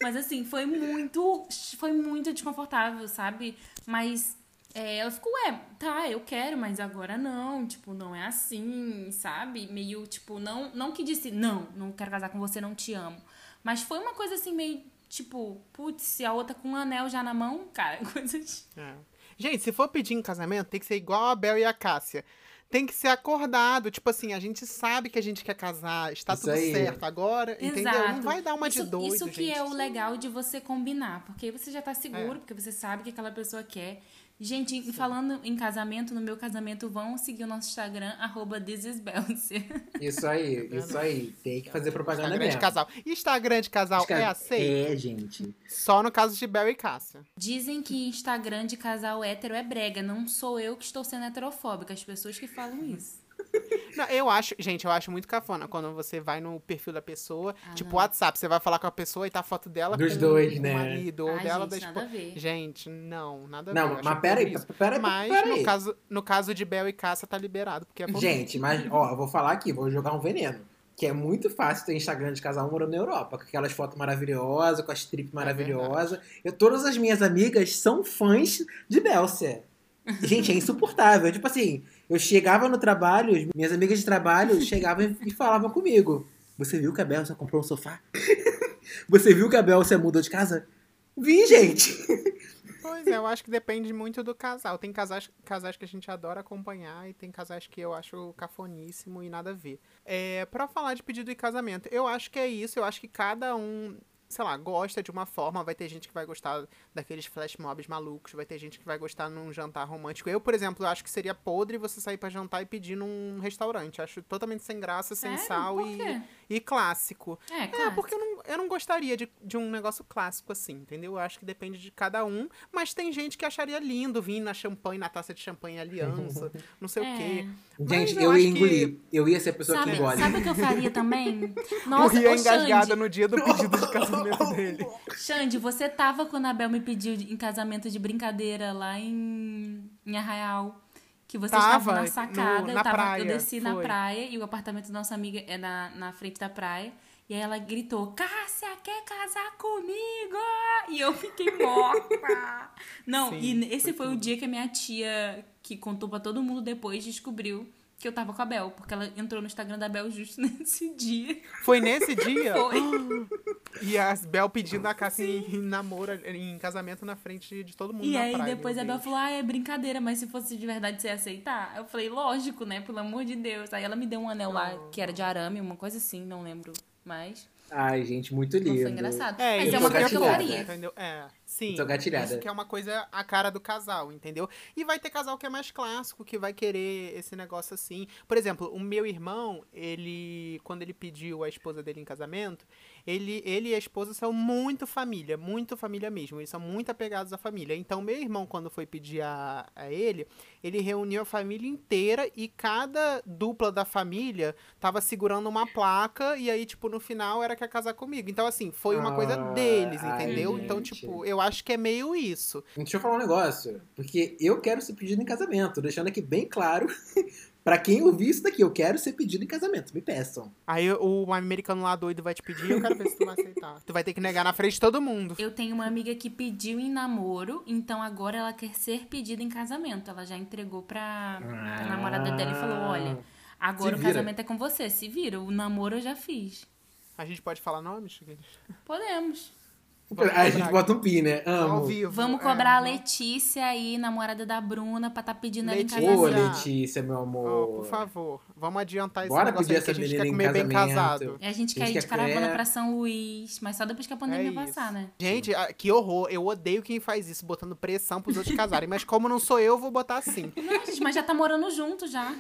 Speaker 3: Mas assim, foi muito. Foi muito desconfortável, sabe? Mas é, ela ficou, ué, tá, eu quero, mas agora não. Tipo, não é assim, sabe? Meio, tipo, não, não que disse, não, não quero casar com você, não te amo. Mas foi uma coisa assim, meio, tipo, putz, se a outra com um anel já na mão, cara, coisas.
Speaker 4: É. Gente, se for pedir em casamento, tem que ser igual a Bel e a Cássia. Tem que ser acordado. Tipo assim, a gente sabe que a gente quer casar, está
Speaker 2: Isso
Speaker 4: tudo
Speaker 2: aí.
Speaker 4: certo agora, entendeu? Não vai dar uma
Speaker 3: isso,
Speaker 4: de doido,
Speaker 3: Isso que
Speaker 4: gente.
Speaker 3: é o legal de você combinar, porque aí você já tá seguro,
Speaker 4: É.
Speaker 3: porque você sabe que aquela pessoa quer. Gente, e falando em casamento, no meu casamento, vão seguir o nosso Instagram, arroba thisisbelce.
Speaker 2: Isso aí, isso aí. Tem que fazer propaganda
Speaker 4: Instagram
Speaker 2: mesmo.
Speaker 4: de casal. Instagram de casal é aceito?
Speaker 2: É, gente.
Speaker 4: Só no caso de Bel e Cássia.
Speaker 3: Dizem que Instagram de casal hétero é brega. Não sou eu que estou sendo heterofóbica, as pessoas que falam isso.
Speaker 4: Não, eu acho, gente, eu acho muito cafona quando você vai no perfil da pessoa,
Speaker 3: Ah,
Speaker 4: tipo
Speaker 3: não.
Speaker 4: WhatsApp, você vai falar com a pessoa e tá a foto dela
Speaker 2: Dos
Speaker 4: com
Speaker 2: dois,
Speaker 4: o
Speaker 2: né?
Speaker 4: marido ou
Speaker 3: Ai,
Speaker 4: dela
Speaker 3: gente,
Speaker 4: da
Speaker 3: nada a
Speaker 4: esposa.
Speaker 3: ver.
Speaker 4: Gente, não, nada a ver.
Speaker 2: Não, mas peraí,
Speaker 4: horrível.
Speaker 2: peraí,
Speaker 4: Mas
Speaker 2: peraí.
Speaker 4: no caso, no caso de Bel e Cássia tá liberado, porque é.
Speaker 2: Gente, mas, ó, eu vou falar aqui, vou jogar um veneno. Que é muito fácil ter Instagram de casal morando na Europa, com aquelas fotos maravilhosas, com as trip maravilhosas. eu, todas as minhas amigas são fãs de Belcia. Gente, é insuportável. tipo assim, eu chegava no trabalho, as minhas amigas de trabalho chegavam e- falavam comigo. Você viu que a Belcia comprou um sofá? Você viu que a Belcia mudou de casa? Vi, gente.
Speaker 4: Pois é, eu acho que depende muito do casal. Tem casais, casais que a gente adora acompanhar e tem casais que eu acho cafoníssimo e nada a ver. É, para falar de pedido de casamento, eu acho que é isso. Eu acho que cada um sei lá, gosta de uma forma, vai ter gente que vai gostar daqueles flash mobs malucos, vai ter gente que vai gostar num jantar romântico. Eu, por exemplo, acho que seria podre você sair para jantar e pedir num restaurante. Acho totalmente sem graça, sem
Speaker 3: Sério?
Speaker 4: sal e, e clássico.
Speaker 3: É,
Speaker 4: É,
Speaker 3: claro.
Speaker 4: porque eu não, eu não gostaria de, de um negócio clássico assim, entendeu? Eu acho que depende de cada um, mas tem gente que acharia lindo vir na champanhe, na taça de champanhe aliança, não sei o quê. Mas
Speaker 2: Gente,
Speaker 4: eu
Speaker 2: eu, ia
Speaker 4: que-
Speaker 2: engolir. Eu ia ser a pessoa
Speaker 3: Sabe,
Speaker 2: que engole.
Speaker 3: sabe o que eu faria também? Nossa,
Speaker 4: Morria engasgada
Speaker 3: Xande,
Speaker 4: no dia do pedido de casamento dele.
Speaker 3: Xande, você tava quando a Bel me pediu em casamento de brincadeira lá em, em Arraial. Que vocês
Speaker 4: Tava,
Speaker 3: estavam na
Speaker 4: no-
Speaker 3: sacada,
Speaker 4: na
Speaker 3: eu, tava,
Speaker 4: praia,
Speaker 3: eu desci na
Speaker 4: foi.
Speaker 3: praia e o apartamento da nossa amiga é na, na frente da praia. E aí ela gritou, Cássia, quer casar comigo? E eu fiquei morta. Não,
Speaker 4: Sim,
Speaker 3: e esse
Speaker 4: foi
Speaker 3: foi o dia que a minha tia, que contou pra todo mundo depois, descobriu que eu tava com a Bel. Porque ela entrou no Instagram da Bel justo nesse dia.
Speaker 4: Foi nesse dia?
Speaker 3: Foi.
Speaker 4: E a Bel pedindo a Cássia em, em namoro, em casamento na frente de todo mundo
Speaker 3: E aí
Speaker 4: praia.
Speaker 3: depois a Bel falou, ah, é brincadeira, mas se fosse de verdade você ia aceitar? Eu falei, lógico, né? Pelo amor de Deus. Aí ela me deu um anel lá que era de arame, uma coisa assim, não lembro. Mas
Speaker 2: Ai, gente, muito lindo.
Speaker 3: foi engraçado.
Speaker 4: É,
Speaker 3: mas
Speaker 4: isso
Speaker 3: é uma coisa que eu faria.
Speaker 4: Entendeu? É, sim.
Speaker 2: Tô gatilhada.
Speaker 4: Isso que é uma coisa a cara do casal, entendeu? E vai ter casal que é mais clássico, que vai querer esse negócio assim. Por exemplo, o meu irmão, ele, quando ele pediu a esposa dele em casamento, ele, ele e a esposa são muito família, muito família mesmo. Eles são muito apegados à família. Então, meu irmão, quando foi pedir a, a ele, ele reuniu a família inteira e cada dupla da família tava segurando uma placa e aí, tipo, no final era que ia casar comigo. Então, assim, foi uma coisa
Speaker 2: Ah,
Speaker 4: deles,
Speaker 2: ai,
Speaker 4: entendeu? então,
Speaker 2: gente.
Speaker 4: tipo, eu acho que é meio isso.
Speaker 2: Deixa eu falar um negócio. Porque eu quero ser pedido em casamento. Deixando aqui bem claro pra quem ouvir isso daqui. Eu quero ser pedido em casamento. Me peçam.
Speaker 4: Aí o americano lá doido vai te pedir, eu quero ver se tu vai aceitar. Tu vai ter que negar na frente de todo mundo.
Speaker 3: Eu tenho uma amiga que pediu em namoro, então agora ela quer ser pedida em casamento. Ela já entregou pra a namorada dela e falou: olha, agora o casamento é com você, se vira. O namoro eu já fiz.
Speaker 4: A gente pode falar nomes?
Speaker 3: Podemos.
Speaker 2: A gente
Speaker 4: cobrar
Speaker 2: bota um pi, né?
Speaker 4: Ao
Speaker 2: Amo.
Speaker 4: vivo.
Speaker 3: Vamos
Speaker 4: é.
Speaker 3: cobrar a Letícia aí, namorada da Bruna, pra tá pedindo ela em
Speaker 4: Letícia.
Speaker 2: Ô,
Speaker 3: casamento.
Speaker 2: Letícia, meu
Speaker 4: Oh,
Speaker 2: amor.
Speaker 4: por favor, vamos adiantar esse
Speaker 2: Bora
Speaker 4: negócio
Speaker 2: pedir
Speaker 4: aí que a
Speaker 2: essa
Speaker 4: gente quer comer bem
Speaker 2: casamento.
Speaker 4: casado.
Speaker 3: E a gente
Speaker 2: A
Speaker 3: quer
Speaker 2: gente
Speaker 3: ir de
Speaker 2: quer
Speaker 3: caravana
Speaker 2: ver.
Speaker 3: pra São Luís, mas só depois que a
Speaker 4: É
Speaker 3: pandemia
Speaker 4: isso.
Speaker 3: passar, né?
Speaker 4: Gente, que horror. Eu odeio quem faz isso, botando pressão pros outros casarem. Mas como não sou eu, vou botar assim.
Speaker 3: Não, gente, mas já tá morando junto já.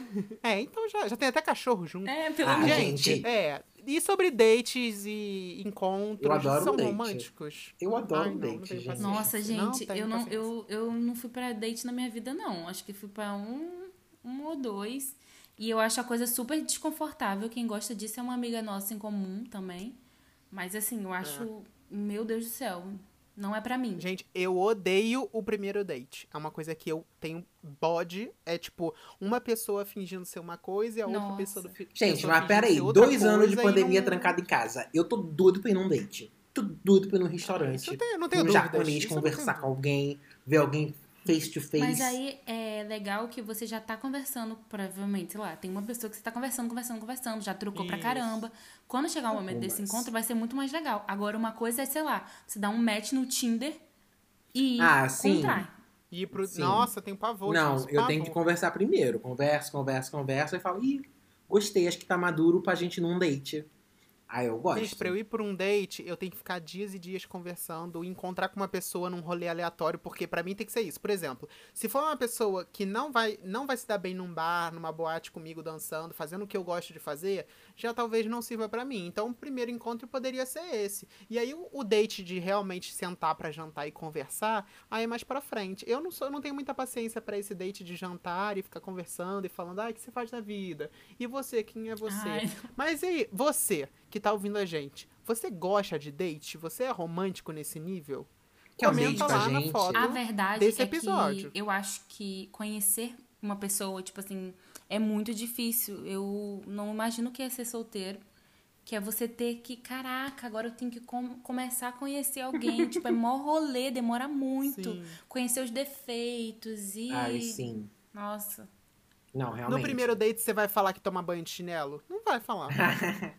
Speaker 4: É, então já, já tem até cachorro junto.
Speaker 3: É, pelo
Speaker 2: Ah,
Speaker 3: menos.
Speaker 2: gente.
Speaker 4: É, e sobre dates e encontros,
Speaker 2: Eu adoro
Speaker 4: são
Speaker 2: um date.
Speaker 4: românticos?
Speaker 2: Eu adoro
Speaker 4: Ai,
Speaker 2: um
Speaker 4: não,
Speaker 2: date,
Speaker 4: não
Speaker 2: gente.
Speaker 3: Nossa, gente,
Speaker 4: tenho
Speaker 3: eu, não,
Speaker 4: paciência.
Speaker 3: eu, eu não fui pra date na minha vida, não. Acho que fui pra um, um ou dois. E eu acho a coisa super desconfortável. Quem gosta disso é uma amiga nossa em comum também. Mas assim, eu acho. Meu Deus do céu. Não é pra mim.
Speaker 4: Gente, eu odeio o primeiro date. É uma coisa que eu tenho bode. É tipo, uma pessoa fingindo ser uma coisa e a outra
Speaker 3: Nossa.
Speaker 4: pessoa do fi-
Speaker 2: Gente,
Speaker 4: pessoa
Speaker 2: mas
Speaker 4: fingindo
Speaker 2: pera aí.
Speaker 4: ser outra
Speaker 2: Dois anos de pandemia
Speaker 4: não-
Speaker 2: trancado em casa. Eu tô doido pra ir num date. Tô doido pra ir num
Speaker 4: Isso
Speaker 2: restaurante.
Speaker 4: eu tenho, não tenho
Speaker 2: um japonês,
Speaker 4: Isso
Speaker 2: conversar com alguém, ver alguém face to face.
Speaker 3: Mas aí é legal que você já tá conversando, provavelmente, sei lá, tem uma pessoa que você tá conversando, conversando, conversando, já trocou pra
Speaker 4: Isso.
Speaker 3: caramba. Quando chegar o momento desse
Speaker 2: Mas-
Speaker 3: encontro, vai ser muito mais legal. Agora, uma coisa é, sei lá, você dá um match no Tinder e
Speaker 2: Ah, sim.
Speaker 3: contrai.
Speaker 4: Ir pro...
Speaker 2: Sim.
Speaker 4: Nossa, tem pavor
Speaker 2: Não, eu tenho que
Speaker 4: pavor.
Speaker 2: conversar primeiro. Converso, converso, converso. Aí falo, ih, gostei, acho que tá maduro pra gente ir num date. Aí eu gosto.
Speaker 4: Gente, pra eu ir por um date, eu tenho que ficar dias e dias conversando, encontrar com uma pessoa num rolê aleatório, porque pra mim tem que ser isso. Por exemplo, se for uma pessoa que não vai, não vai se dar bem num bar, numa boate comigo dançando, fazendo o que eu gosto de fazer, já talvez não sirva pra mim. Então, o primeiro encontro poderia ser esse. E aí o, o date de realmente sentar pra jantar e conversar, aí é mais pra frente. Eu não sou, eu não tenho muita paciência pra esse date de jantar e ficar conversando e falando, ai, o que você faz da vida? E você, quem é você?
Speaker 3: Ai,
Speaker 4: Mas e aí, você que tá ouvindo a gente, você gosta de date? Você é romântico nesse nível?
Speaker 2: Um
Speaker 4: Comenta lá na
Speaker 2: gente?
Speaker 4: foto.
Speaker 3: A verdade
Speaker 4: desse
Speaker 3: é
Speaker 4: episódio.
Speaker 3: que eu acho que conhecer uma pessoa, tipo assim, é muito difícil. Eu não imagino que é ser solteiro. Que é você ter que, caraca, agora eu tenho que com- começar a conhecer alguém. tipo, é mó rolê, demora muito.
Speaker 4: Sim.
Speaker 3: Conhecer os defeitos e.
Speaker 2: Ai, sim.
Speaker 3: Nossa.
Speaker 2: Não, realmente.
Speaker 4: No primeiro date você vai falar que toma banho de chinelo? Não vai falar.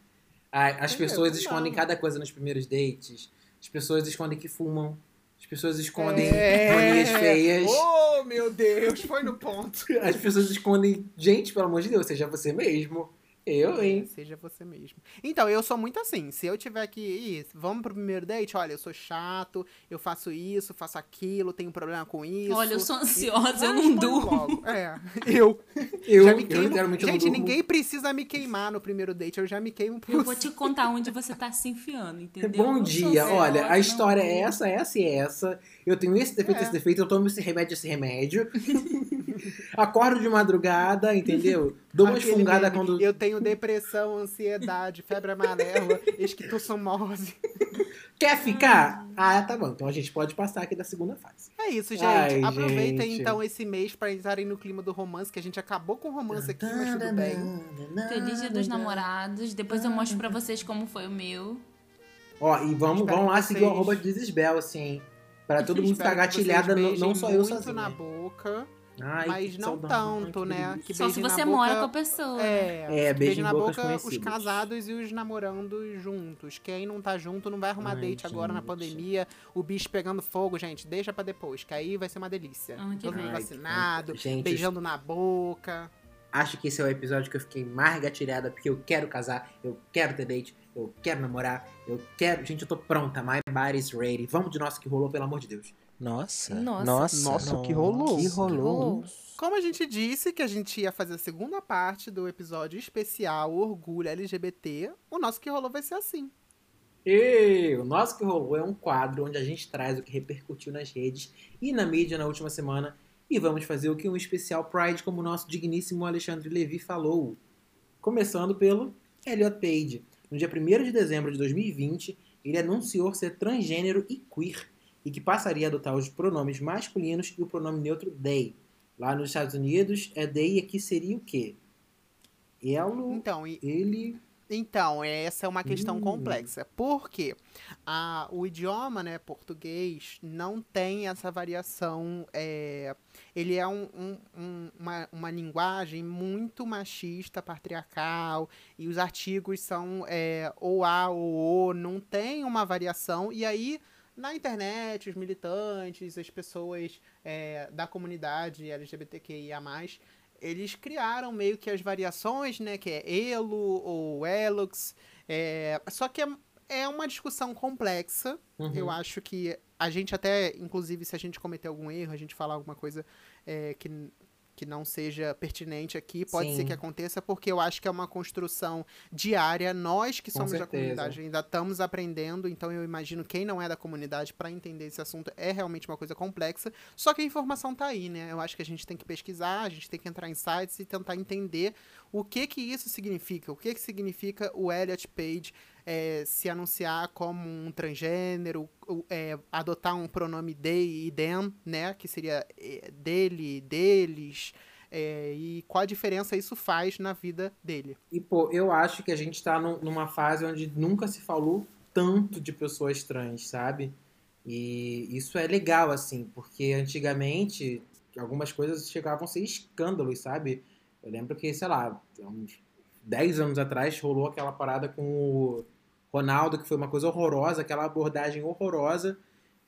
Speaker 2: Ai, as pessoas escondem cada coisa nos primeiros dates. As pessoas escondem que fumam. As pessoas escondem
Speaker 4: É.
Speaker 2: manias feias.
Speaker 4: Oh, meu Deus, foi no ponto.
Speaker 2: As pessoas escondem. Gente, pelo amor de Deus, seja você mesmo. Eu, hein?
Speaker 4: Seja você mesmo. Então, eu sou muito assim. Se eu tiver que ir, vamos pro primeiro date, olha, eu sou chato, eu faço isso, faço aquilo, tenho problema com isso.
Speaker 3: Olha, eu sou
Speaker 4: E-
Speaker 3: ansiosa, eu
Speaker 4: Ah,
Speaker 3: não durmo.
Speaker 4: logo. É, eu.
Speaker 2: Eu,
Speaker 4: já me
Speaker 2: eu
Speaker 4: queimo.
Speaker 2: literalmente não
Speaker 4: Gente,
Speaker 2: durmo.
Speaker 4: ninguém precisa me queimar no primeiro date, eu já me queimo por
Speaker 3: Eu vou te contar onde você tá se enfiando, entendeu?
Speaker 2: Bom
Speaker 3: Eu
Speaker 2: dia, olha, a história é essa, essa e essa. Eu tenho esse defeito,
Speaker 4: É.
Speaker 2: esse defeito, eu tomo esse remédio, esse remédio. Acordo de madrugada, entendeu? Dou
Speaker 4: Aquele
Speaker 2: fungadas
Speaker 4: meme,
Speaker 2: quando.
Speaker 4: Eu tenho depressão, ansiedade, febre amarela, esquistossomose.
Speaker 2: Quer ficar? Ah, tá bom. Então a gente pode passar aqui da segunda fase.
Speaker 4: É isso, gente.
Speaker 2: Ai,
Speaker 4: Aproveitem
Speaker 2: gente.
Speaker 4: então esse mês pra entrarem no clima do romance, que a gente acabou com o romance aqui, mas tudo bem.
Speaker 3: Feliz dia dos namorados. Depois eu mostro pra vocês como foi o meu.
Speaker 2: Ó, e vamos, vamos lá
Speaker 4: que
Speaker 2: seguir o
Speaker 4: vocês-
Speaker 2: arroba Desisbel, assim. Pra todo mundo ficar gatilhada, não, não só eu
Speaker 4: muito
Speaker 2: sozinho.
Speaker 4: na boca,
Speaker 2: Ai,
Speaker 4: mas não
Speaker 2: saudade.
Speaker 4: tanto,
Speaker 2: Ai,
Speaker 4: né? Que
Speaker 3: Só se você
Speaker 4: boca,
Speaker 3: mora com a pessoa. né?
Speaker 4: É,
Speaker 2: É, beijo
Speaker 4: na boca os casados e os namorando juntos. Quem não tá junto não vai arrumar
Speaker 2: Ai,
Speaker 4: date agora na
Speaker 2: gente.
Speaker 4: pandemia. O bicho pegando fogo, gente, deixa pra depois, que aí vai ser uma delícia.
Speaker 3: Que
Speaker 4: Todo mundo.
Speaker 2: Ai,
Speaker 4: vacinado,
Speaker 2: gente,
Speaker 4: beijando na boca.
Speaker 2: Acho que esse é o episódio que eu fiquei mais gatilhada, porque eu quero casar, eu quero ter date, eu quero namorar, eu quero. Gente, eu tô pronta. My body's ready. Vamos de nosso que rolou, pelo amor de Deus.
Speaker 1: Nossa.
Speaker 3: Nossa.
Speaker 1: Nossa.
Speaker 4: Nossa, que rolou.
Speaker 1: Que rolou.
Speaker 4: Como a gente disse que a gente ia fazer a segunda parte do episódio especial Orgulho LGBT, o nosso que rolou vai ser assim.
Speaker 2: E o nosso que rolou é um quadro onde a gente traz o que repercutiu nas redes e na mídia na última semana. E vamos fazer o que? Um especial Pride, como o nosso digníssimo Alexandre Levi falou. Começando pelo Elliot Page. No dia 1 de dezembro de 2020, ele anunciou ser transgênero e queer, e que passaria a adotar os pronomes masculinos e o pronome neutro they. Lá nos Estados Unidos, é they e aqui seria o quê? Elo,
Speaker 4: Então, e,
Speaker 2: ele,
Speaker 4: Então, essa é uma questão
Speaker 2: Hum.
Speaker 4: complexa. Porque a, o idioma, né, português, não tem essa variação. é, ele é um- um- um- uma, uma linguagem muito machista, patriarcal, e os artigos são é, ou A ou O, não tem uma variação. E aí, na internet, os militantes, as pessoas é, da comunidade LGBTQIA+, eles criaram meio que as variações, né? Que é Elo ou Elux. É, só que é, é uma discussão complexa.
Speaker 2: Uhum.
Speaker 4: Eu acho que a gente até, inclusive, se a gente cometer algum erro, a gente falar alguma coisa é, que, que não seja pertinente aqui, pode
Speaker 2: Sim.
Speaker 4: ser que aconteça, porque eu acho que é uma construção diária. Nós que
Speaker 2: Com
Speaker 4: somos da comunidade ainda estamos aprendendo, então eu imagino quem não é da comunidade para entender esse assunto é realmente uma coisa complexa. Só que a informação tá aí, né? Eu acho que a gente tem que pesquisar, a gente tem que entrar em sites e tentar entender o que que isso significa, o que que significa o Elliot Page é, se anunciar como um transgênero, é, adotar um pronome they e them, né? Que seria é, dele, deles, é, e qual a diferença isso faz na vida dele.
Speaker 2: E, pô, eu acho que a gente tá num- numa fase onde nunca se falou tanto de pessoas trans, sabe? E isso é legal, assim, porque antigamente algumas coisas chegavam a ser escândalos, sabe? Eu lembro que, sei lá, uns 10 anos atrás rolou aquela parada com o Ronaldo, que foi uma coisa horrorosa, aquela abordagem horrorosa.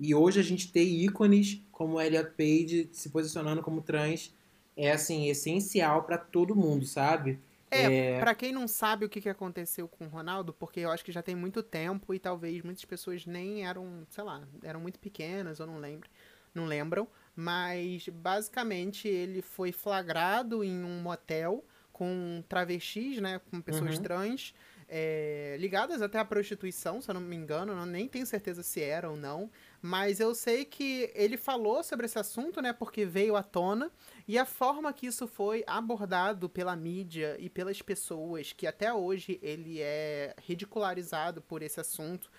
Speaker 2: E hoje a gente ter ícones como Elliot Page se posicionando como trans é, assim, essencial pra todo mundo, sabe?
Speaker 4: É, pra quem não sabe o que, que aconteceu com o Ronaldo, porque eu acho que já tem muito tempo e talvez muitas pessoas nem eram, sei lá, eram muito pequenas ou não lembro, não lembram, mas basicamente ele foi flagrado em um motel com travestis, né, com pessoas
Speaker 2: Uhum.
Speaker 4: trans, é, ligadas até à prostituição, se eu não me engano, não, nem tenho certeza se era ou não, mas eu sei que ele falou sobre esse assunto, né, porque veio à tona, e a forma que isso foi abordado pela mídia e pelas pessoas, que até hoje ele é ridicularizado por esse assunto,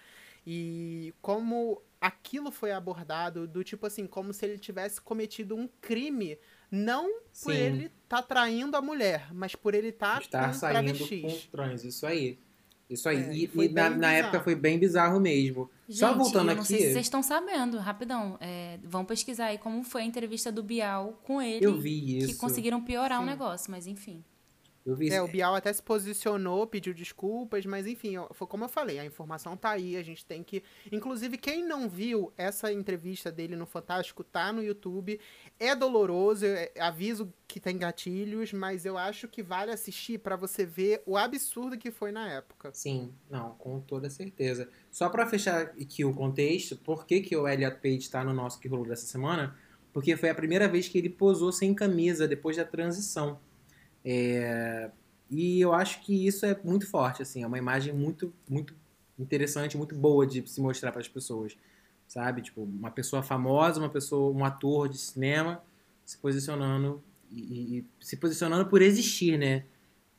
Speaker 4: e como aquilo foi abordado, do tipo assim, como se ele tivesse cometido um crime, não por
Speaker 2: Sim.
Speaker 4: ele estar traindo a mulher, mas por ele estar
Speaker 2: estar
Speaker 4: com
Speaker 2: saindo
Speaker 4: travestis.
Speaker 2: com trans, isso aí. Isso aí.
Speaker 4: É,
Speaker 2: e
Speaker 4: foi
Speaker 2: e na, na época foi bem bizarro mesmo. Só
Speaker 3: Gente,
Speaker 2: voltando
Speaker 3: eu não sei
Speaker 2: aqui,
Speaker 3: se vocês estão sabendo, rapidão. É, vão pesquisar aí como foi a entrevista do Bial com ele.
Speaker 2: eu vi
Speaker 3: Que
Speaker 2: isso.
Speaker 3: conseguiram piorar o
Speaker 4: Sim.
Speaker 3: negócio, mas enfim.
Speaker 2: Eu vi
Speaker 4: É, o Bial até se posicionou, pediu desculpas, mas enfim, foi como eu falei, a informação tá aí, a gente tem que. Inclusive, quem não viu essa entrevista dele no Fantástico, tá no YouTube. É doloroso, eu, é, aviso que tem gatilhos, mas eu acho que vale assistir pra você ver o absurdo que foi na época.
Speaker 2: Sim, não, com toda certeza. Só pra fechar aqui o contexto, por que, que o Elliot Page tá no nosso que rolou dessa semana? Porque foi a primeira vez que ele posou sem camisa depois da transição. É, E eu acho que isso é muito forte, assim, é uma imagem muito, muito interessante, muito boa de se mostrar para as pessoas, sabe? Tipo, uma pessoa famosa, uma pessoa, um ator de cinema se posicionando e, e se posicionando por existir, né?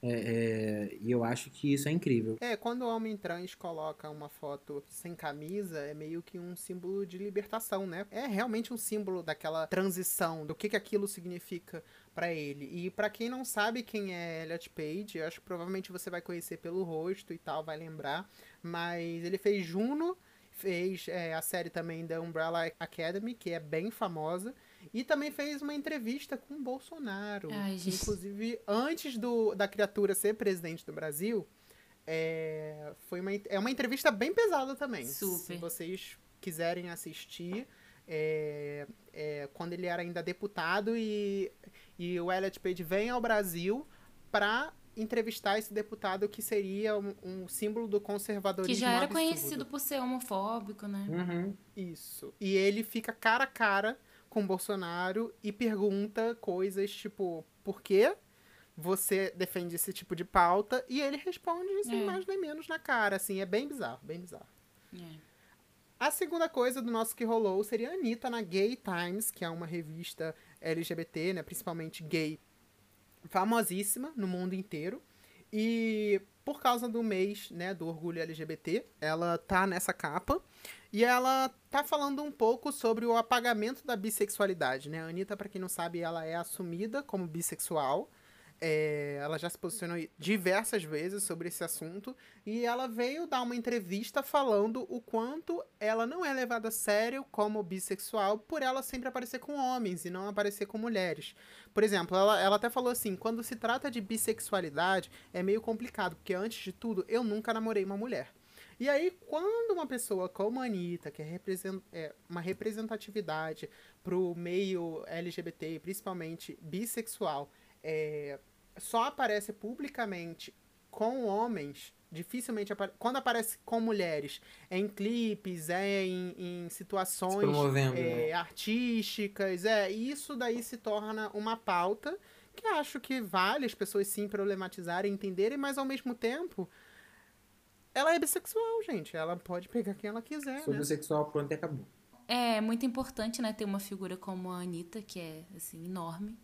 Speaker 2: É, é, e eu acho que isso é incrível.
Speaker 4: É, quando o homem trans coloca uma foto sem camisa, é meio que um símbolo de libertação, né? É realmente um símbolo daquela transição, do que, que aquilo significa pra ele. E pra quem não sabe quem é Elliot Page, eu acho que provavelmente você vai conhecer pelo rosto e tal, vai lembrar. Mas ele fez Juno, fez é, a série também da Umbrella Academy, que é bem famosa. E também fez uma entrevista com o Bolsonaro.
Speaker 3: Ai.
Speaker 4: Inclusive, antes do, da criatura ser presidente do Brasil, é, foi uma, é uma entrevista bem pesada também.
Speaker 3: Super.
Speaker 4: Se vocês quiserem assistir, é, é, quando ele era ainda deputado e, e o Elliot Page vem ao Brasil para entrevistar esse deputado que seria um, um símbolo do conservadorismo
Speaker 3: Que já era
Speaker 4: absurdo.
Speaker 3: conhecido por ser homofóbico, né?
Speaker 2: Uhum.
Speaker 4: Isso. E ele fica cara a cara com o Bolsonaro e pergunta coisas tipo, por que você defende esse tipo de pauta? E ele responde sem
Speaker 3: É.
Speaker 4: mais nem menos na cara, assim, é bem bizarro, bem bizarro.
Speaker 3: É.
Speaker 4: A segunda coisa do nosso que rolou seria a Anitta na Gay Times, que é uma revista LGBT, né, principalmente gay, famosíssima no mundo inteiro. E por causa do mês, né, do orgulho LGBT, ela tá nessa capa e ela tá falando um pouco sobre o apagamento da bissexualidade, né? A Anitta, pra quem não sabe, ela é assumida como bissexual. É, ela já se posicionou diversas vezes sobre esse assunto e ela veio dar uma entrevista falando o quanto ela não é levada a sério como bissexual por ela sempre aparecer com homens e não aparecer com mulheres. Por exemplo, ela, ela até falou assim: quando se trata de bissexualidade é meio complicado, porque antes de tudo eu nunca namorei uma mulher. E aí, quando uma pessoa como a Anitta, que é, é uma representatividade pro meio LGBT, principalmente bissexual, é, só aparece publicamente com homens, dificilmente apa- quando aparece com mulheres, é em clipes, é em, em situações é,
Speaker 2: né?
Speaker 4: artísticas, é, e isso daí se torna uma pauta que acho que vale as pessoas sim problematizarem, entenderem, mas ao mesmo tempo ela é bissexual, gente. Ela pode pegar quem ela quiser,
Speaker 2: Sobre
Speaker 4: né?
Speaker 2: o sexual, pronto e acabou.
Speaker 3: É muito importante, né, ter uma figura como a Anitta, que é, assim, enorme.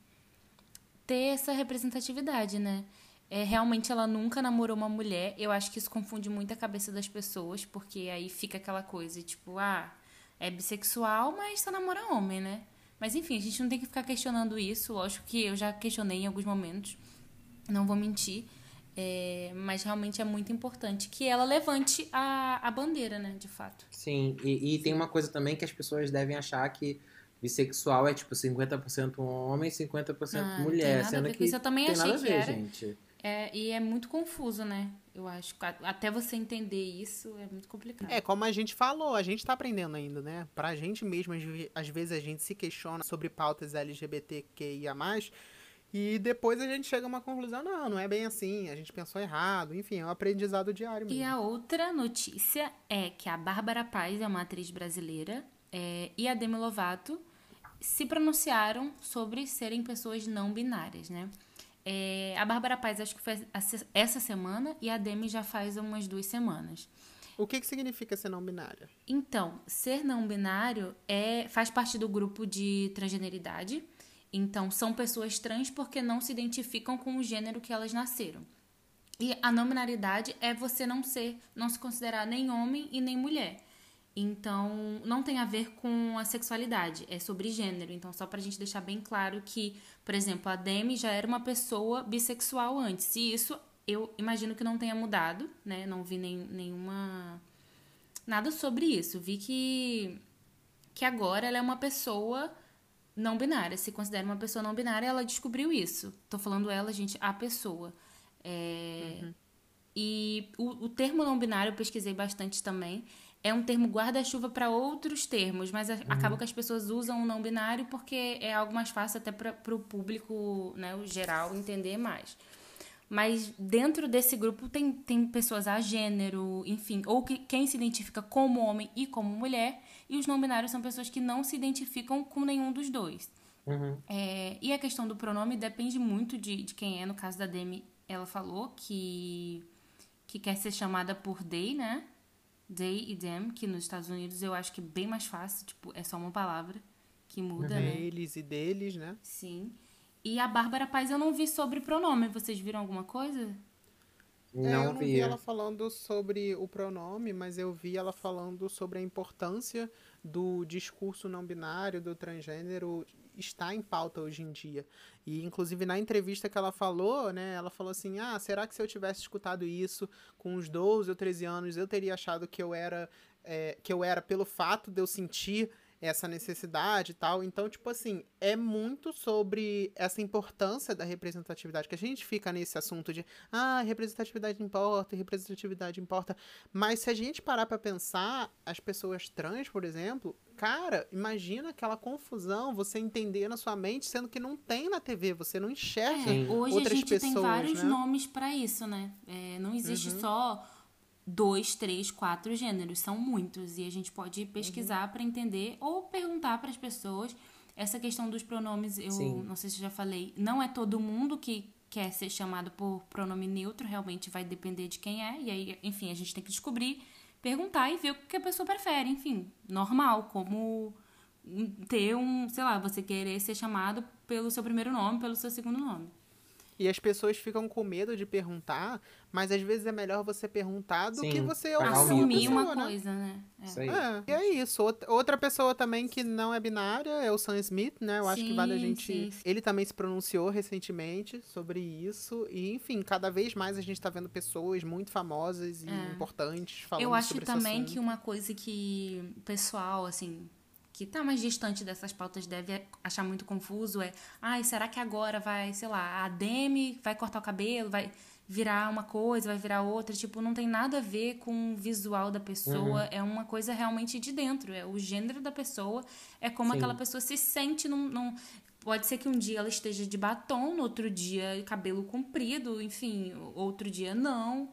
Speaker 3: Ter essa representatividade, né? É, realmente ela nunca namorou uma mulher. Eu acho que isso confunde muito a cabeça das pessoas, porque aí fica aquela coisa, tipo, ah, é bissexual, mas só namora homem, né? Mas enfim, a gente não tem que ficar questionando isso. Lógico que eu já questionei em alguns momentos, não vou mentir. É, mas realmente é muito importante que ela levante a, a bandeira, né, de fato.
Speaker 2: Sim, e, e tem uma coisa também que as pessoas devem achar que bissexual é tipo 50% homem e 50%
Speaker 3: Ah, não tem
Speaker 2: mulher,
Speaker 3: nada a
Speaker 2: sendo
Speaker 3: ver com
Speaker 2: que
Speaker 3: isso. Eu também
Speaker 2: tem
Speaker 3: achei
Speaker 2: nada a ver,
Speaker 3: era.
Speaker 2: gente.
Speaker 3: É, e é muito confuso, né? Eu acho. Até você entender isso é muito complicado.
Speaker 4: É, como a gente falou, a gente tá aprendendo ainda, né? Pra gente mesmo, às vezes a gente se questiona sobre pautas LGBTQIA+, e depois a gente chega a uma conclusão, não, não é bem assim, a gente pensou errado, enfim, é um aprendizado diário mesmo.
Speaker 3: E a outra notícia é que a Bárbara Paz é uma atriz brasileira é, e a Demi Lovato se pronunciaram sobre serem pessoas não binárias, né? É, a Bárbara Paz acho que foi essa semana e a Demi já faz umas duas semanas.
Speaker 4: O que que significa ser não binária?
Speaker 3: Então, ser não binário é, faz parte do grupo de transgeneridade. Então, são pessoas trans porque não se identificam com o gênero que elas nasceram. E a não binaridade é você não ser, não se considerar nem homem e nem mulher. Então, não tem a ver com a sexualidade, é sobre gênero. Então, só pra gente deixar bem claro que, por exemplo, a Demi já era uma pessoa bissexual antes. E isso eu imagino que não tenha mudado, né? Não vi nem, nenhuma nada sobre isso. Vi que que agora ela é uma pessoa não binária, se considera uma pessoa não binária, ela descobriu isso. Tô falando ela, gente, a pessoa. É, E o, o termo não binário eu pesquisei bastante também. É um termo guarda-chuva para outros termos, mas a- acaba que as pessoas usam o não binário porque é algo mais fácil até para o público, né, o geral, entender mais. Mas dentro desse grupo tem, tem pessoas a gênero, enfim, ou que, quem se identifica como homem e como mulher, e os não binários são pessoas que não se identificam com nenhum dos dois.
Speaker 2: Uhum.
Speaker 3: É, e a questão do pronome depende muito de, de quem é. No caso da Demi, ela falou que, que quer ser chamada por they, né? They e them, que nos Estados Unidos eu acho que é bem mais fácil, tipo, é só uma palavra que muda, né?
Speaker 4: Deles e deles, né?
Speaker 3: Sim. E a Bárbara Paz eu não vi sobre pronome. Vocês viram alguma coisa?
Speaker 4: É,
Speaker 2: Não,
Speaker 4: eu não vi. ela falando sobre o pronome, mas eu vi ela falando sobre a importância do discurso não binário, do transgênero, está em pauta hoje em dia. E, inclusive, na entrevista que ela falou, né, ela falou assim, ah, será que se eu tivesse escutado isso com uns 12 ou 13 anos, eu teria achado que eu era, é, que eu era pelo fato de eu sentir essa necessidade e tal. Então, tipo assim, é muito sobre essa importância da representatividade, que a gente fica nesse assunto de, ah, representatividade importa, representatividade importa. Mas se a gente parar pra pensar, as pessoas trans, por exemplo, cara, imagina aquela confusão, você entender na sua mente, sendo que não tem na TV, você não enxerga
Speaker 3: É, hoje
Speaker 4: outras
Speaker 3: a gente
Speaker 4: pessoas,
Speaker 3: tem vários
Speaker 4: né?
Speaker 3: nomes pra isso, né? É, não existe só dois, três, quatro gêneros, são muitos e a gente pode pesquisar pra entender ou perguntar para as pessoas. Essa questão dos pronomes, eu
Speaker 2: Sim.
Speaker 3: não sei se eu já falei, não é todo mundo que quer ser chamado por pronome neutro, realmente vai depender de quem é e aí, enfim, a gente tem que descobrir, perguntar e ver o que a pessoa prefere, enfim, normal, como ter um, sei lá, você querer ser chamado pelo seu primeiro nome, pelo seu segundo nome.
Speaker 4: E as pessoas ficam com medo de perguntar, mas às vezes é melhor você perguntar do
Speaker 2: Sim,
Speaker 4: que você
Speaker 3: assumir
Speaker 2: sim.
Speaker 3: uma
Speaker 4: pessoa, né?
Speaker 3: coisa, né? É.
Speaker 2: Isso aí.
Speaker 4: É, e é isso. Outra- pessoa também que não é binária é o Sam Smith, né? Eu acho que vale a
Speaker 3: Sim,
Speaker 4: gente.
Speaker 3: sim, sim.
Speaker 4: Ele também se pronunciou recentemente sobre isso. E, enfim, cada vez mais a gente tá vendo pessoas muito famosas e
Speaker 3: É.
Speaker 4: importantes falando
Speaker 3: Eu acho
Speaker 4: sobre esse
Speaker 3: também que uma coisa que o pessoal, assim, que tá mais distante dessas pautas deve achar muito confuso é, ai, será que agora vai, sei lá, a Demi vai cortar o cabelo, vai virar uma coisa, vai virar outra, tipo, não tem nada a ver com o visual da pessoa, é uma coisa realmente de dentro, é o gênero da pessoa, é como
Speaker 2: Sim.
Speaker 3: aquela pessoa se sente num, num- Pode ser que um dia ela esteja de batom, no outro dia cabelo comprido, enfim, outro dia não,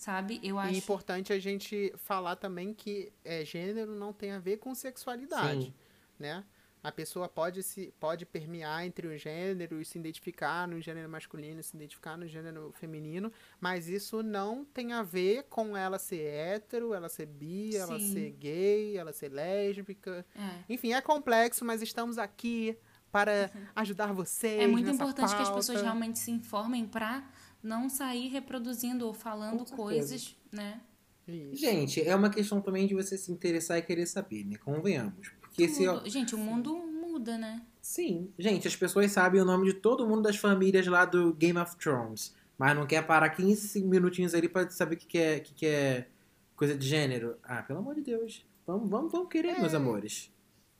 Speaker 3: sabe? Eu
Speaker 4: E é
Speaker 3: acho.
Speaker 4: importante a gente falar também que é, gênero não tem a ver com sexualidade,
Speaker 2: Sim.
Speaker 4: né? A pessoa pode se pode permear entre os gêneros, se identificar no gênero masculino, se identificar no gênero feminino, mas isso não tem a ver com ela ser hétero, ela ser bi, ela
Speaker 3: Sim.
Speaker 4: ser gay, ela ser lésbica.
Speaker 3: É.
Speaker 4: Enfim, é complexo, mas estamos aqui para ajudar vocês.
Speaker 3: É muito
Speaker 4: nessa
Speaker 3: importante que as pessoas
Speaker 4: pauta.
Speaker 3: realmente se informem pra não sair reproduzindo ou falando coisas, né?
Speaker 4: Isso.
Speaker 2: Gente, é uma questão também de você se interessar e querer saber, né? Convenhamos. Porque se.
Speaker 3: Tudo. Gente, o mundo muda, né?
Speaker 2: Sim, gente, as pessoas sabem o nome de todo mundo das famílias lá do Game of Thrones. Mas não quer parar 15 minutinhos ali pra saber o que, que, é, o que, que é coisa de gênero. Ah, pelo amor de Deus. Vamos, vamos, vamos querer,
Speaker 4: É.
Speaker 2: meus amores.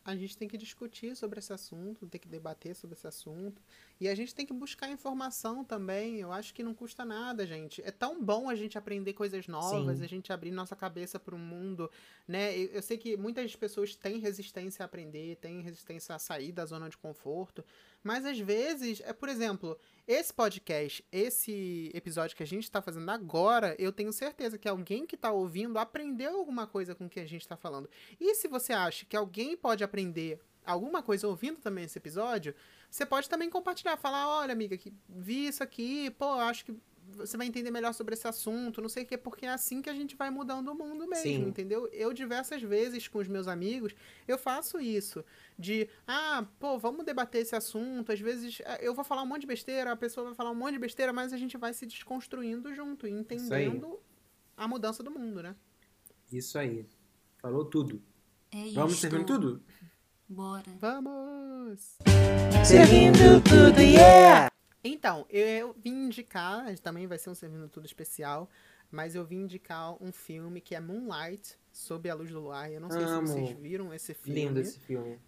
Speaker 4: A gente tem que discutir sobre esse assunto, tem que debater sobre esse assunto. E a gente tem que buscar informação também. Eu acho que não custa nada, gente. É tão bom a gente aprender coisas novas,
Speaker 2: Sim.
Speaker 4: a gente abrir nossa cabeça para o mundo, né? Eu, eu sei que muitas pessoas têm resistência a aprender, têm resistência a sair da zona de conforto, mas às vezes, é por exemplo, esse podcast, esse episódio que a gente está fazendo agora, eu tenho certeza que alguém que está ouvindo aprendeu alguma coisa com o que a gente está falando. E se você acha que alguém pode aprender alguma coisa ouvindo também esse episódio, você pode também compartilhar, falar, olha, amiga, que vi isso aqui, pô, acho que você vai entender melhor sobre esse assunto, não sei o quê, porque é assim que a gente vai mudando o mundo mesmo,
Speaker 2: Sim.
Speaker 4: entendeu? Eu diversas vezes com os meus amigos, eu faço isso, de, ah, pô, vamos debater esse assunto, às vezes eh, eu vou falar um monte de besteira, a pessoa vai falar um monte de besteira, mas a gente vai se desconstruindo junto, e entendendo a mudança do mundo, né?
Speaker 2: Isso aí. Falou tudo.
Speaker 3: É
Speaker 2: Vamos
Speaker 3: isto.
Speaker 2: servindo tudo?
Speaker 3: Bora.
Speaker 4: Vamos!
Speaker 1: Servindo tudo, yeah!
Speaker 4: Então, eu vim indicar, também vai ser um Servindo Tudo especial, mas eu vim indicar um filme que é Moonlight, Sob a Luz do Luar. Eu não sei
Speaker 2: Amo.
Speaker 4: se vocês viram esse filme.
Speaker 2: Lindo esse filme.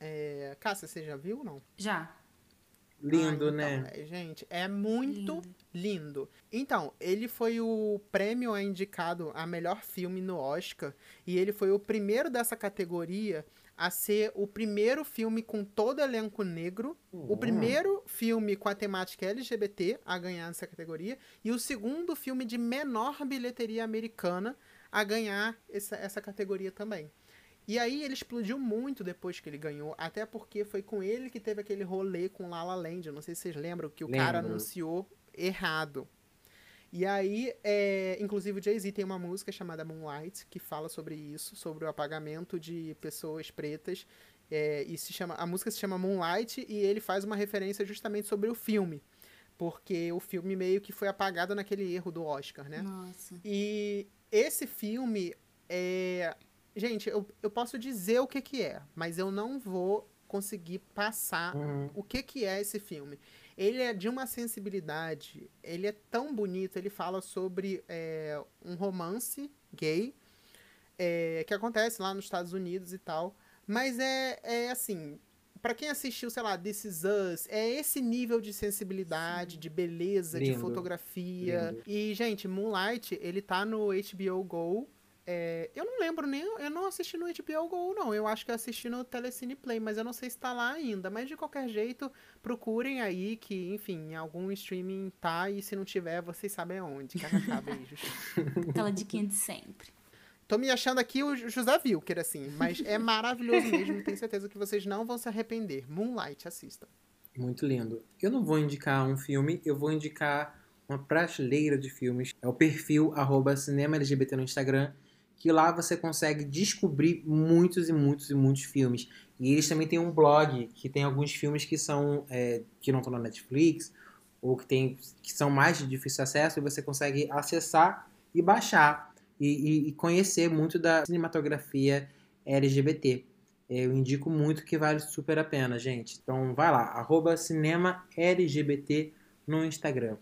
Speaker 4: É... Cássia, você já viu ou não?
Speaker 3: Já.
Speaker 2: Lindo,
Speaker 4: Ah, então,
Speaker 2: né?
Speaker 4: é, gente, é muito
Speaker 3: Lindo.
Speaker 4: lindo. Então, ele foi o prêmio indicado a melhor filme no Oscar. E ele foi o primeiro dessa categoria a ser o primeiro filme com todo elenco negro, o primeiro filme com a temática LGBT a ganhar essa categoria, e o segundo filme de menor bilheteria americana a ganhar essa, essa categoria também. E aí ele explodiu muito depois que ele ganhou, até porque foi com ele que teve aquele rolê com La La Land, não sei se vocês lembram, que o cara anunciou errado. E aí, é, inclusive o Jay-Z tem uma música chamada Moonlight, que fala sobre isso, sobre o apagamento de pessoas pretas, é, e se chama, a música se chama Moonlight, e ele faz uma referência justamente sobre o filme, porque o filme meio que foi apagado naquele erro do Oscar, né?
Speaker 3: Nossa.
Speaker 4: E esse filme é. Gente, eu, eu posso dizer o que, que é, mas eu não vou conseguir passar
Speaker 2: Uhum.
Speaker 4: o que, que é esse filme. Ele é de uma sensibilidade, ele é tão bonito, ele fala sobre é, um romance gay é, que acontece lá nos Estados Unidos e tal. Mas é, é assim, Pra quem assistiu, sei lá, This Is Us, é esse nível de sensibilidade, de beleza, de
Speaker 2: Lindo.
Speaker 4: fotografia.
Speaker 2: Lindo.
Speaker 4: E, gente, Moonlight, ele tá no HBO Go. É, eu não lembro nem. Eu não assisti no HBO Go, não. Eu acho que eu assisti no Telecine Play, mas eu não sei se tá lá ainda. Mas de qualquer jeito, procurem aí que, enfim, em algum streaming tá. E se não tiver, vocês sabem aonde. KKK, beijos.
Speaker 3: Aquela diquinha de sempre.
Speaker 4: Tô me achando aqui o José Wilker, assim, mas é maravilhoso mesmo, tenho certeza que vocês não vão se arrepender. Moonlight, assista.
Speaker 2: Muito lindo. Eu não vou indicar um filme, eu vou indicar uma prateleira de filmes. É o perfil arroba cinema LGBT no Instagram, que lá você consegue descobrir muitos e muitos e muitos filmes. E eles também têm um blog que tem alguns filmes que são é, que não estão na Netflix ou que, tem, que são mais de difícil acesso e você consegue acessar e baixar e, e- e conhecer muito da cinematografia LGBT. Eu indico muito que vale super a pena, gente. Então vai lá, arroba cinema LGBT no Instagram.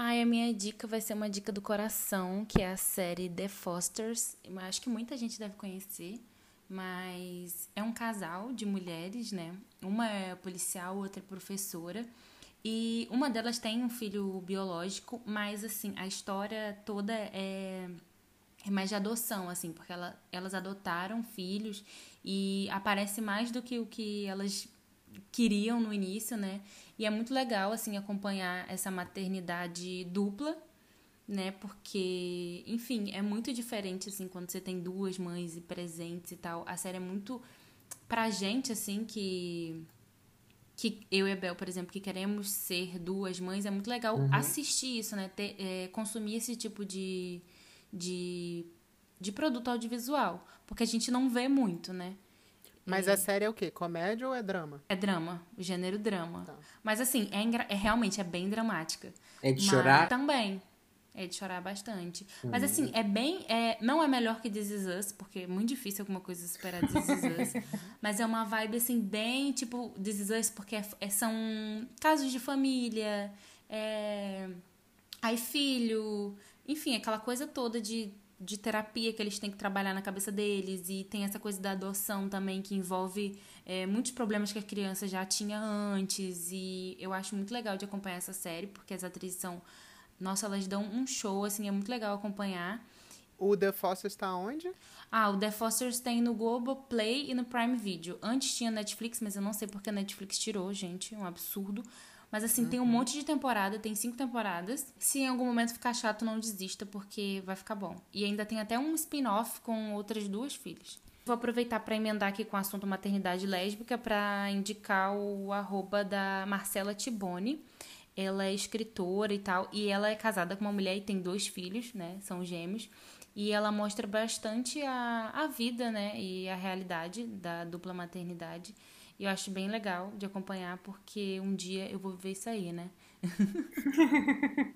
Speaker 3: Ai, a minha dica vai ser uma dica do coração, que é a série The Fosters. Eu acho que muita gente deve conhecer, mas é um casal de mulheres, né? Uma é policial, outra é professora. E uma delas tem um filho biológico, mas assim, a história toda é, é mais de adoção, assim, porque ela, elas adotaram filhos e aparece mais do que o que elas queriam no início, né? E é muito legal, assim, acompanhar essa maternidade dupla, né? Porque, enfim, é muito diferente, assim, quando você tem duas mães e presentes e tal. A série é muito. Pra gente, assim, que. Que eu e a Bel, por exemplo, que queremos ser duas mães, é muito legal assistir isso, né? Ter, é, consumir esse tipo de, de, de produto audiovisual. Porque a gente não vê muito, né?
Speaker 4: Mas a série é o quê? Comédia ou é drama?
Speaker 3: É drama, o gênero drama.
Speaker 4: Tá.
Speaker 3: Mas assim, é, engra- é realmente é bem dramática.
Speaker 2: É de
Speaker 3: Mas
Speaker 2: chorar?
Speaker 3: Também. É de chorar bastante. Mas assim, é bem. É, não é melhor que This Is Us, porque é muito difícil alguma coisa superar This Is Us. mas é uma vibe assim, bem tipo This Is Us, porque é- é- são casos de família, é, aí filho, enfim, aquela coisa toda de, de terapia que eles têm que trabalhar na cabeça deles. E tem essa coisa da adoção também, que envolve é, muitos problemas que a criança já tinha antes. E eu acho muito legal de acompanhar essa série, porque as atrizes são. Nossa, elas dão um show, assim, é muito legal acompanhar.
Speaker 4: O The Foster está onde?
Speaker 3: Ah, o The Fosters tem no Globoplay e no Prime Video. Antes tinha Netflix, mas eu não sei porque a Netflix tirou, gente. É um absurdo. Mas assim, tem um monte de temporada, tem cinco temporadas. Se em algum momento ficar chato, não desista, porque vai ficar bom. E ainda tem até um spin-off com outras duas filhas. Vou aproveitar para emendar aqui com o assunto maternidade lésbica para indicar o arroba da Marcela Tiboni. Ela é escritora e tal, e ela é casada com uma mulher e tem dois filhos, né? São gêmeos. E ela mostra bastante a, a vida, né? E a realidade da dupla maternidade. E eu acho bem legal de acompanhar, porque um dia eu vou ver isso aí, né?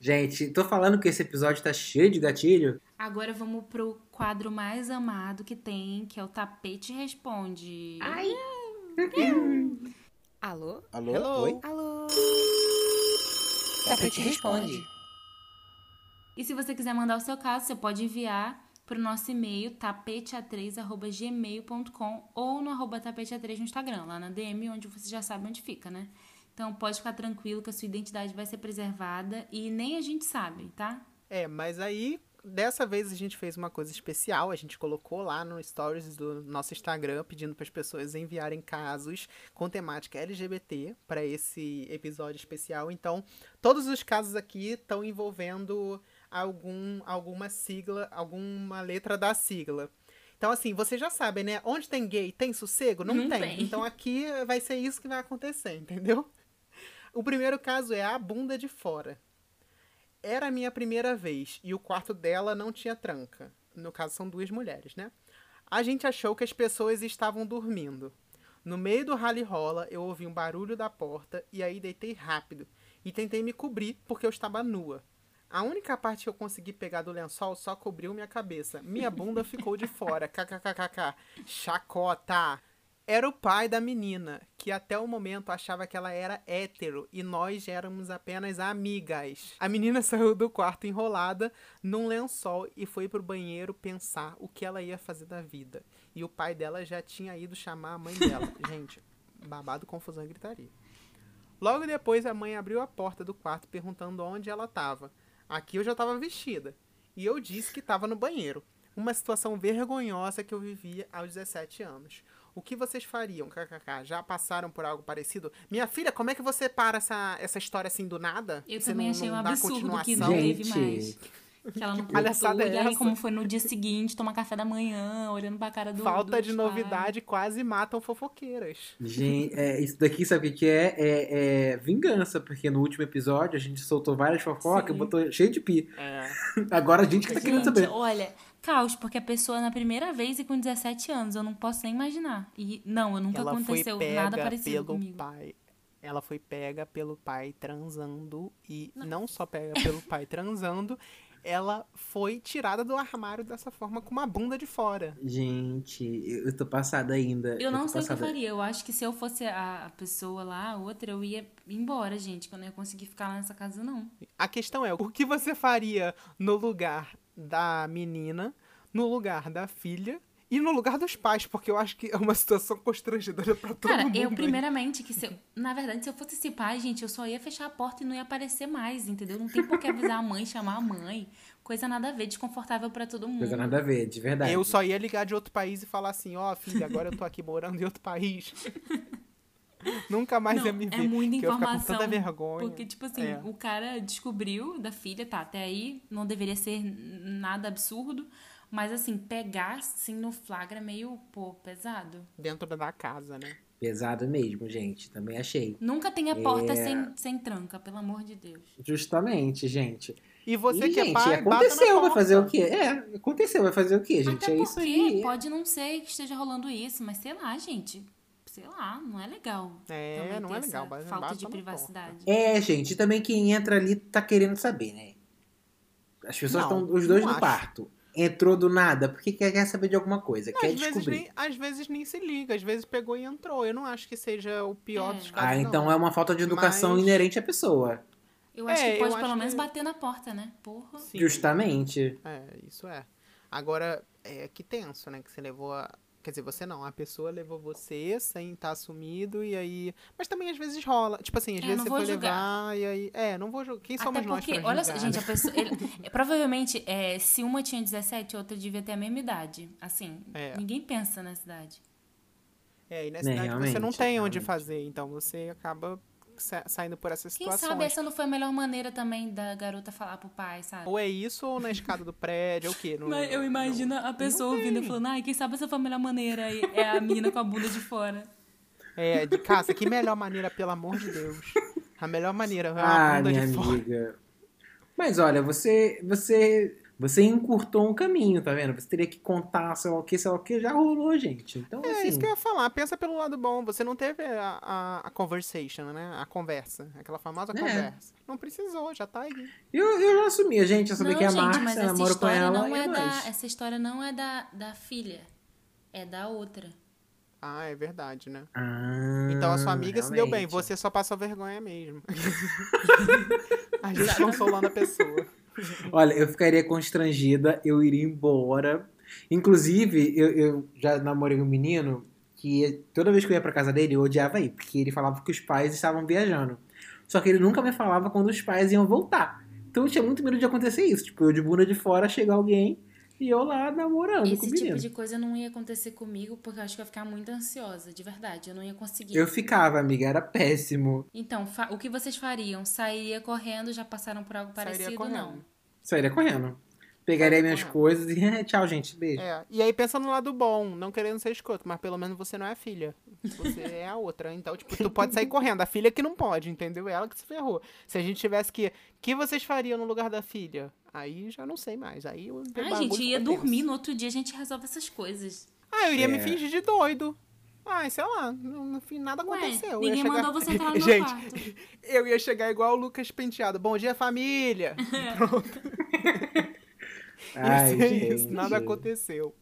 Speaker 2: Gente, tô falando que esse episódio tá cheio de gatilho.
Speaker 3: Agora vamos pro quadro mais amado que tem, que é o Tapete Responde. Ai!
Speaker 5: Alô?
Speaker 1: Alô?
Speaker 4: Hello.
Speaker 1: Oi?
Speaker 5: Alô?
Speaker 1: Tapete responde.
Speaker 3: E se você quiser mandar o seu caso, você pode enviar pro nosso e-mail tapetea3@gmail.com ou no arroba tapetea3 no Instagram, lá na DM, onde você já sabe onde fica, né? Então pode ficar tranquilo que a sua identidade vai ser preservada e nem a gente sabe, tá?
Speaker 4: É, mas aí, dessa vez a gente fez uma coisa especial. A gente colocou lá no stories do nosso Instagram pedindo para as pessoas enviarem casos com temática LGBT para esse episódio especial. Então, todos os casos aqui estão envolvendo algum, alguma sigla, alguma letra da sigla. Então, assim, vocês já sabem, né? Onde tem gay, tem sossego? Não,
Speaker 3: Não
Speaker 4: tem.
Speaker 3: tem.
Speaker 4: Então aqui vai ser isso que vai acontecer, entendeu? O primeiro caso é a bunda de fora. Era a minha primeira vez e o quarto dela não tinha tranca. No caso, são duas mulheres, né? A gente achou que as pessoas estavam dormindo. No meio do rally rola, eu ouvi um barulho da porta e aí deitei rápido e tentei me cobrir porque eu estava nua. A única parte que eu consegui pegar do lençol só cobriu minha cabeça. Minha bunda ficou de fora. KKKKK. Chacota. Era o pai da menina, que até o momento achava que ela era hétero e nós éramos apenas amigas. A menina saiu do quarto enrolada num lençol e foi pro banheiro pensar o que ela ia fazer da vida. E o pai dela já tinha ido chamar a mãe dela. Gente, babado, confusão e gritaria. Logo depois, a mãe abriu a porta do quarto perguntando onde ela estava. Aqui eu já estava vestida. E eu disse que estava no banheiro. Uma situação vergonhosa que eu vivia aos 17 anos. O que vocês fariam, kkk? Já passaram por algo parecido? Minha filha, como é que você para essa, essa história assim do nada?
Speaker 3: Eu
Speaker 4: Você
Speaker 3: também
Speaker 4: não-
Speaker 3: achei um
Speaker 4: não dá
Speaker 3: absurdo que
Speaker 4: continuação?
Speaker 3: não teve mais. Que ela não
Speaker 4: palhaçada é
Speaker 3: E aí, como foi no dia seguinte, tomar café da manhã, olhando pra cara do
Speaker 4: Falta
Speaker 3: dos
Speaker 4: de novidade quase matam fofoqueiras.
Speaker 2: Gente, é, isso daqui sabe o que é? é? é vingança, porque no último episódio a gente soltou várias fofocas, botou cheio de pi.
Speaker 4: É.
Speaker 2: Agora a gente que tá querendo saber.
Speaker 3: olha, caos, porque a pessoa na primeira vez e com 17 anos, eu não posso nem imaginar. E não, eu nunca
Speaker 4: ela foi
Speaker 3: aconteceu
Speaker 4: pega
Speaker 3: nada parecido
Speaker 4: pelo
Speaker 3: comigo.
Speaker 4: pai. Ela foi pega pelo pai transando e não. só pega pelo pai transando, ela foi tirada do armário dessa forma com uma bunda de fora.
Speaker 2: Gente, eu tô passada ainda.
Speaker 3: Eu não sei o que eu
Speaker 2: passada.
Speaker 3: faria. Eu acho que se eu fosse a a pessoa lá, a outra, eu ia embora, gente. Que eu não ia conseguir ficar lá nessa casa, não.
Speaker 4: A questão é, o que você faria no lugar da menina, no lugar da filha e no lugar dos pais? Porque eu acho que é uma situação constrangedora pra todo
Speaker 3: Cara,
Speaker 4: mundo.
Speaker 3: eu
Speaker 4: aí.
Speaker 3: primeiramente, que se eu- na verdade, se eu fosse esse pai, gente, eu só ia fechar a porta e não ia aparecer mais, entendeu? Não tem por que avisar a mãe, chamar a mãe. Coisa nada a ver, desconfortável pra todo mundo.
Speaker 2: Coisa nada a ver, de verdade.
Speaker 4: Eu só ia ligar de outro país e falar assim, ó, filha, agora eu tô aqui morando em outro país. Nunca mais
Speaker 3: Não,
Speaker 4: ia me ver.
Speaker 3: é muita
Speaker 4: que eu ia ficar com
Speaker 3: informação.
Speaker 4: tanta vergonha.
Speaker 3: Porque, tipo assim,
Speaker 4: É.
Speaker 3: o cara descobriu da filha, tá, até aí não deveria ser nada absurdo. Mas, assim, pegar, assim, no flagra é meio, pô, pesado.
Speaker 4: Dentro da casa, né?
Speaker 2: Pesado mesmo, gente. Também achei.
Speaker 3: Nunca tenha porta
Speaker 2: É.
Speaker 3: sem, sem tranca, pelo amor de Deus.
Speaker 2: Justamente, gente.
Speaker 4: E você
Speaker 2: e,
Speaker 4: que é
Speaker 2: gente,
Speaker 4: pai, bata
Speaker 2: aconteceu,
Speaker 4: na
Speaker 2: vai fazer o
Speaker 4: porta.
Speaker 2: quê? É, aconteceu, vai fazer o quê, gente?
Speaker 3: Até
Speaker 2: é
Speaker 3: porque
Speaker 2: isso aí.
Speaker 3: pode não ser que esteja rolando isso, mas sei lá, gente. Sei lá, não é legal.
Speaker 4: É,
Speaker 3: também
Speaker 4: não é legal, mas
Speaker 3: falta
Speaker 4: bata
Speaker 3: de privacidade.
Speaker 2: É, gente, e também quem entra ali tá querendo saber, né? As pessoas estão, os dois no
Speaker 4: acho.
Speaker 2: quarto. Entrou do nada, porque quer, saber de alguma coisa,
Speaker 4: Não,
Speaker 2: quer
Speaker 4: às, vezes
Speaker 2: descobrir.
Speaker 4: nem, às vezes nem se liga, às vezes pegou e entrou. Eu não acho que seja o pior
Speaker 3: É.
Speaker 4: dos casos.
Speaker 2: Ah,
Speaker 4: não.
Speaker 2: então é uma falta de educação
Speaker 4: Mas-
Speaker 2: inerente à pessoa.
Speaker 3: Eu acho
Speaker 4: É,
Speaker 3: que pode pelo menos
Speaker 4: que-
Speaker 3: bater na porta, né? Porra.
Speaker 4: Sim.
Speaker 2: Justamente.
Speaker 4: É, isso é. Agora, é que tenso, né? Que você levou a. Quer dizer, você não, a pessoa levou você sem estar assumido e aí. Mas também às vezes rola. Tipo assim, às
Speaker 3: É,
Speaker 4: vezes
Speaker 3: não
Speaker 4: você foi
Speaker 3: julgar.
Speaker 4: levar e aí. É, não vou julgar. Quem somos
Speaker 3: Até
Speaker 4: nós
Speaker 3: porque,
Speaker 4: pra
Speaker 3: olha só, gente, a pessoa. ele- é, provavelmente, é, se uma tinha 17, a outra devia ter a mesma idade. Assim,
Speaker 4: É.
Speaker 3: ninguém pensa nessa idade.
Speaker 4: É, e nessa idade você não
Speaker 2: realmente,
Speaker 4: tem onde
Speaker 2: realmente.
Speaker 4: fazer, então você acaba saindo por essas
Speaker 3: Quem
Speaker 4: situações.
Speaker 3: sabe essa não foi a melhor maneira também da garota falar pro pai, sabe?
Speaker 4: Ou é isso ou na escada do prédio, ou o quê? No-
Speaker 3: Mas eu imagino a pessoa ouvindo e falando, ai, quem sabe essa foi a melhor maneira? E é a menina com a bunda de fora.
Speaker 4: É, de casa, que melhor maneira, pelo amor de Deus. A melhor maneira é a
Speaker 2: Ah,
Speaker 4: bunda
Speaker 2: minha
Speaker 4: de fora.
Speaker 2: amiga. Mas olha, você, você, você encurtou um caminho, tá vendo? Você teria que contar, sei lá o que, sei lá o que, já rolou, gente. Então,
Speaker 4: É
Speaker 2: assim,
Speaker 4: isso que eu ia falar. Pensa pelo lado bom. Você não teve a, a, a conversation, né? A conversa. Aquela famosa
Speaker 2: É.
Speaker 4: conversa. Não precisou, já tá aí.
Speaker 2: eu, eu já assumi, a gente já sabia
Speaker 3: não,
Speaker 2: que é a Márcia,
Speaker 3: mas essa
Speaker 2: namoro com
Speaker 3: história
Speaker 2: ela
Speaker 3: não é da. Essa história não é da, da filha. É da outra.
Speaker 4: Ah, é verdade, né?
Speaker 2: Ah,
Speaker 4: Então a sua amiga se deu bem.
Speaker 2: realmente.
Speaker 4: Você só passou vergonha mesmo. a gente consolando a pessoa.
Speaker 2: Olha, eu ficaria constrangida, eu iria embora. Inclusive, eu, eu já namorei um menino que toda vez que eu ia pra casa dele, eu odiava ir, porque ele falava que os pais estavam viajando. Só que ele nunca me falava quando os pais iam voltar. Então eu tinha muito medo de acontecer isso. Tipo, eu de bunda de fora, chegar alguém e eu lá namorando com o
Speaker 3: Esse
Speaker 2: menino.
Speaker 3: tipo de coisa não ia acontecer comigo, porque eu acho que eu ia ficar muito ansiosa, de verdade. Eu não ia conseguir.
Speaker 2: Eu ficava, amiga, era péssimo.
Speaker 3: Então, o que vocês fariam? Sairia correndo? Já passaram por algo
Speaker 4: Sairia
Speaker 3: parecido?
Speaker 4: correndo.
Speaker 3: Não.
Speaker 2: Sairia correndo. Pegaria
Speaker 4: Sairia
Speaker 2: minhas coisas e tchau, gente. Beijo.
Speaker 4: É, e aí pensa no lado bom, não querendo ser escroto, mas pelo menos você não é a filha. Você é a outra. Então, tipo, tu pode sair correndo. A filha que não pode, entendeu? Ela que se ferrou. Se a gente tivesse que. O que vocês fariam no lugar da filha? Aí já não sei mais. Aí o
Speaker 3: Ah,
Speaker 4: bagulho
Speaker 3: gente, ia dormir, no outro dia a gente resolve essas coisas.
Speaker 4: Ah, eu iria me
Speaker 2: É.
Speaker 4: fingir de doido. Ah, sei lá, no, no fim nada
Speaker 3: Ué,
Speaker 4: aconteceu. Eu ia
Speaker 3: ninguém
Speaker 4: chegar-
Speaker 3: mandou você entrar no meu
Speaker 4: Gente,
Speaker 3: quarto.
Speaker 4: eu ia chegar igual o Lucas Penteado. Bom dia, família!
Speaker 2: Ai, gente.
Speaker 4: isso, nada aconteceu.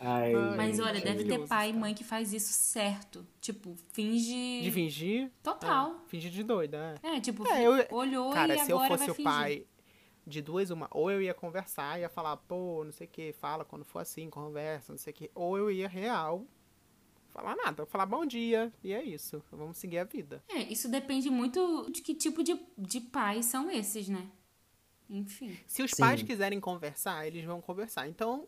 Speaker 2: Ai,
Speaker 3: Mas
Speaker 2: gente.
Speaker 3: olha, deve ter pai e mãe que faz isso certo. Tipo, finge.
Speaker 4: De fingir?
Speaker 3: Total.
Speaker 4: É, fingir de doida, é.
Speaker 3: É, tipo,
Speaker 4: É, eu-
Speaker 3: olhou
Speaker 4: Cara,
Speaker 3: e
Speaker 4: se eu fosse o
Speaker 3: fingir.
Speaker 4: pai de duas, uma, ou eu ia conversar, ia falar, pô, não sei o que, fala quando for assim, conversa, não sei o que, ou eu ia real, falar nada, falar bom dia, e é isso, vamos seguir a vida.
Speaker 3: É, isso depende muito de que tipo de, de pais são esses, né? Enfim.
Speaker 4: Se os
Speaker 2: Sim.
Speaker 4: pais quiserem conversar, eles vão conversar. Então,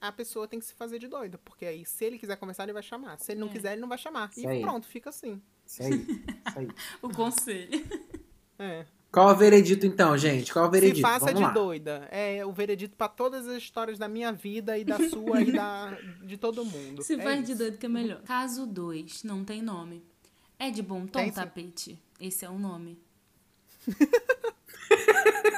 Speaker 4: a pessoa tem que se fazer de doida, porque aí, se ele quiser conversar, ele vai chamar. Se ele não
Speaker 3: É.
Speaker 4: quiser, ele não vai chamar.
Speaker 2: Isso
Speaker 4: e
Speaker 2: aí.
Speaker 4: pronto, fica assim.
Speaker 2: Isso aí, isso aí.
Speaker 3: O conselho.
Speaker 4: É.
Speaker 2: Qual é o veredito então, gente? Qual é o veredito?
Speaker 4: Se faça
Speaker 2: Vamos
Speaker 4: de
Speaker 2: lá.
Speaker 4: doida. É o veredito pra todas as histórias da minha vida e da sua e da, de todo mundo.
Speaker 3: Se
Speaker 4: é
Speaker 3: faz de
Speaker 4: isso.
Speaker 3: doido que é melhor. Caso 2, não tem nome. É de bom tom,
Speaker 4: Tem sim.
Speaker 3: tapete? Esse é o nome.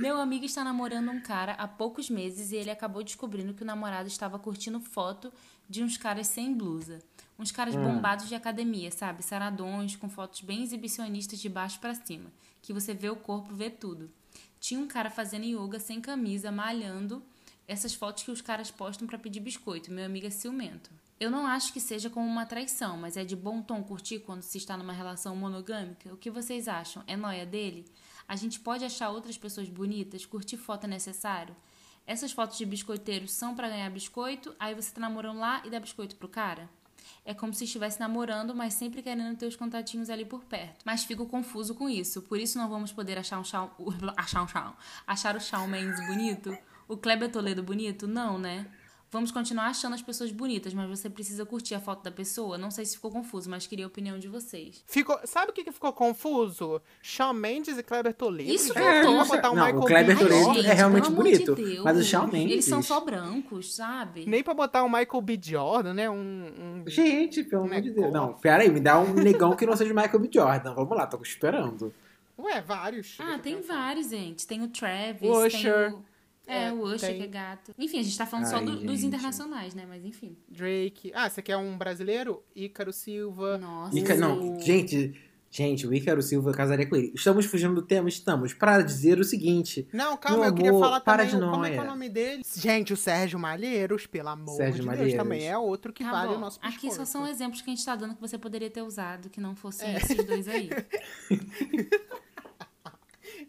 Speaker 3: Meu amigo está namorando um cara há poucos meses e ele acabou descobrindo que o namorado estava curtindo foto de uns caras sem blusa. Uns caras bombados de academia, sabe? Saradões, com fotos bem exibicionistas de baixo pra cima. Que você vê o corpo, vê tudo. Tinha um cara fazendo yoga sem camisa, malhando essas fotos que os caras postam pra pedir biscoito. Meu amigo é ciumento. Eu não acho que seja como uma traição, mas é de bom tom curtir quando se está numa relação monogâmica? O que vocês acham? É noia dele? A gente pode achar outras pessoas bonitas? Curtir foto é necessário? Essas fotos de biscoiteiro são pra ganhar biscoito, aí você tá namorando lá e dá biscoito pro cara? É como se estivesse namorando, mas sempre querendo ter os contatinhos ali por perto. Mas fico confuso com isso. Por isso não vamos poder achar um Shawn, achar um Shawn, achar o Shawn Mendes bonito? O Kleber Toledo bonito? Não, né? Vamos continuar achando as pessoas bonitas, mas você precisa curtir a foto da pessoa? Não sei se ficou confuso, mas queria a opinião de vocês.
Speaker 4: Ficou, sabe o que, que ficou confuso? Shawn Mendes e Kleber Toledo.
Speaker 3: Isso
Speaker 4: vamos
Speaker 3: tosco.
Speaker 4: botar o
Speaker 2: Não,
Speaker 4: Michael
Speaker 2: o Kleber
Speaker 4: B.
Speaker 2: Toledo é realmente bonito,
Speaker 3: de Deus,
Speaker 2: mas o Shawn Mendes-
Speaker 3: Eles são só brancos, sabe?
Speaker 4: Nem pra botar o Michael B. Jordan, né? Um, um-
Speaker 2: Gente, pelo amor de Deus. Não, pera aí, me dá um negão que não seja o Michael B. Jordan. Vamos lá, tô esperando.
Speaker 4: Ué, vários.
Speaker 3: Ah,
Speaker 4: eu
Speaker 3: tem vários, gente. Tem o Travis,
Speaker 4: O Usher.
Speaker 3: tem o... É,
Speaker 4: É,
Speaker 3: o Usher,
Speaker 4: tem.
Speaker 3: que é gato. Enfim, a gente tá falando só
Speaker 2: Ai,
Speaker 3: do- dos internacionais, né? Mas enfim.
Speaker 4: Drake. Ah, você quer um brasileiro? Ícaro Silva.
Speaker 3: Nossa.
Speaker 2: Ica- não, gente, gente, o Ícaro Silva eu casaria com ele. Estamos fugindo do tema? Estamos. Para dizer o seguinte.
Speaker 4: Não, calma,
Speaker 2: Meu
Speaker 4: eu queria
Speaker 2: amor,
Speaker 4: falar
Speaker 2: para
Speaker 4: também
Speaker 2: de
Speaker 4: como é que é o nome dele. Gente, o Sérgio Malheiros, pelo amor
Speaker 2: Sérgio
Speaker 4: de
Speaker 2: Malheiros.
Speaker 4: Deus, também é outro que
Speaker 3: Tá
Speaker 4: vale
Speaker 3: bom.
Speaker 4: o nosso
Speaker 3: Aqui
Speaker 4: biscoito.
Speaker 3: só são exemplos que a gente tá dando que você poderia ter usado, que não fossem
Speaker 4: É.
Speaker 3: esses dois aí.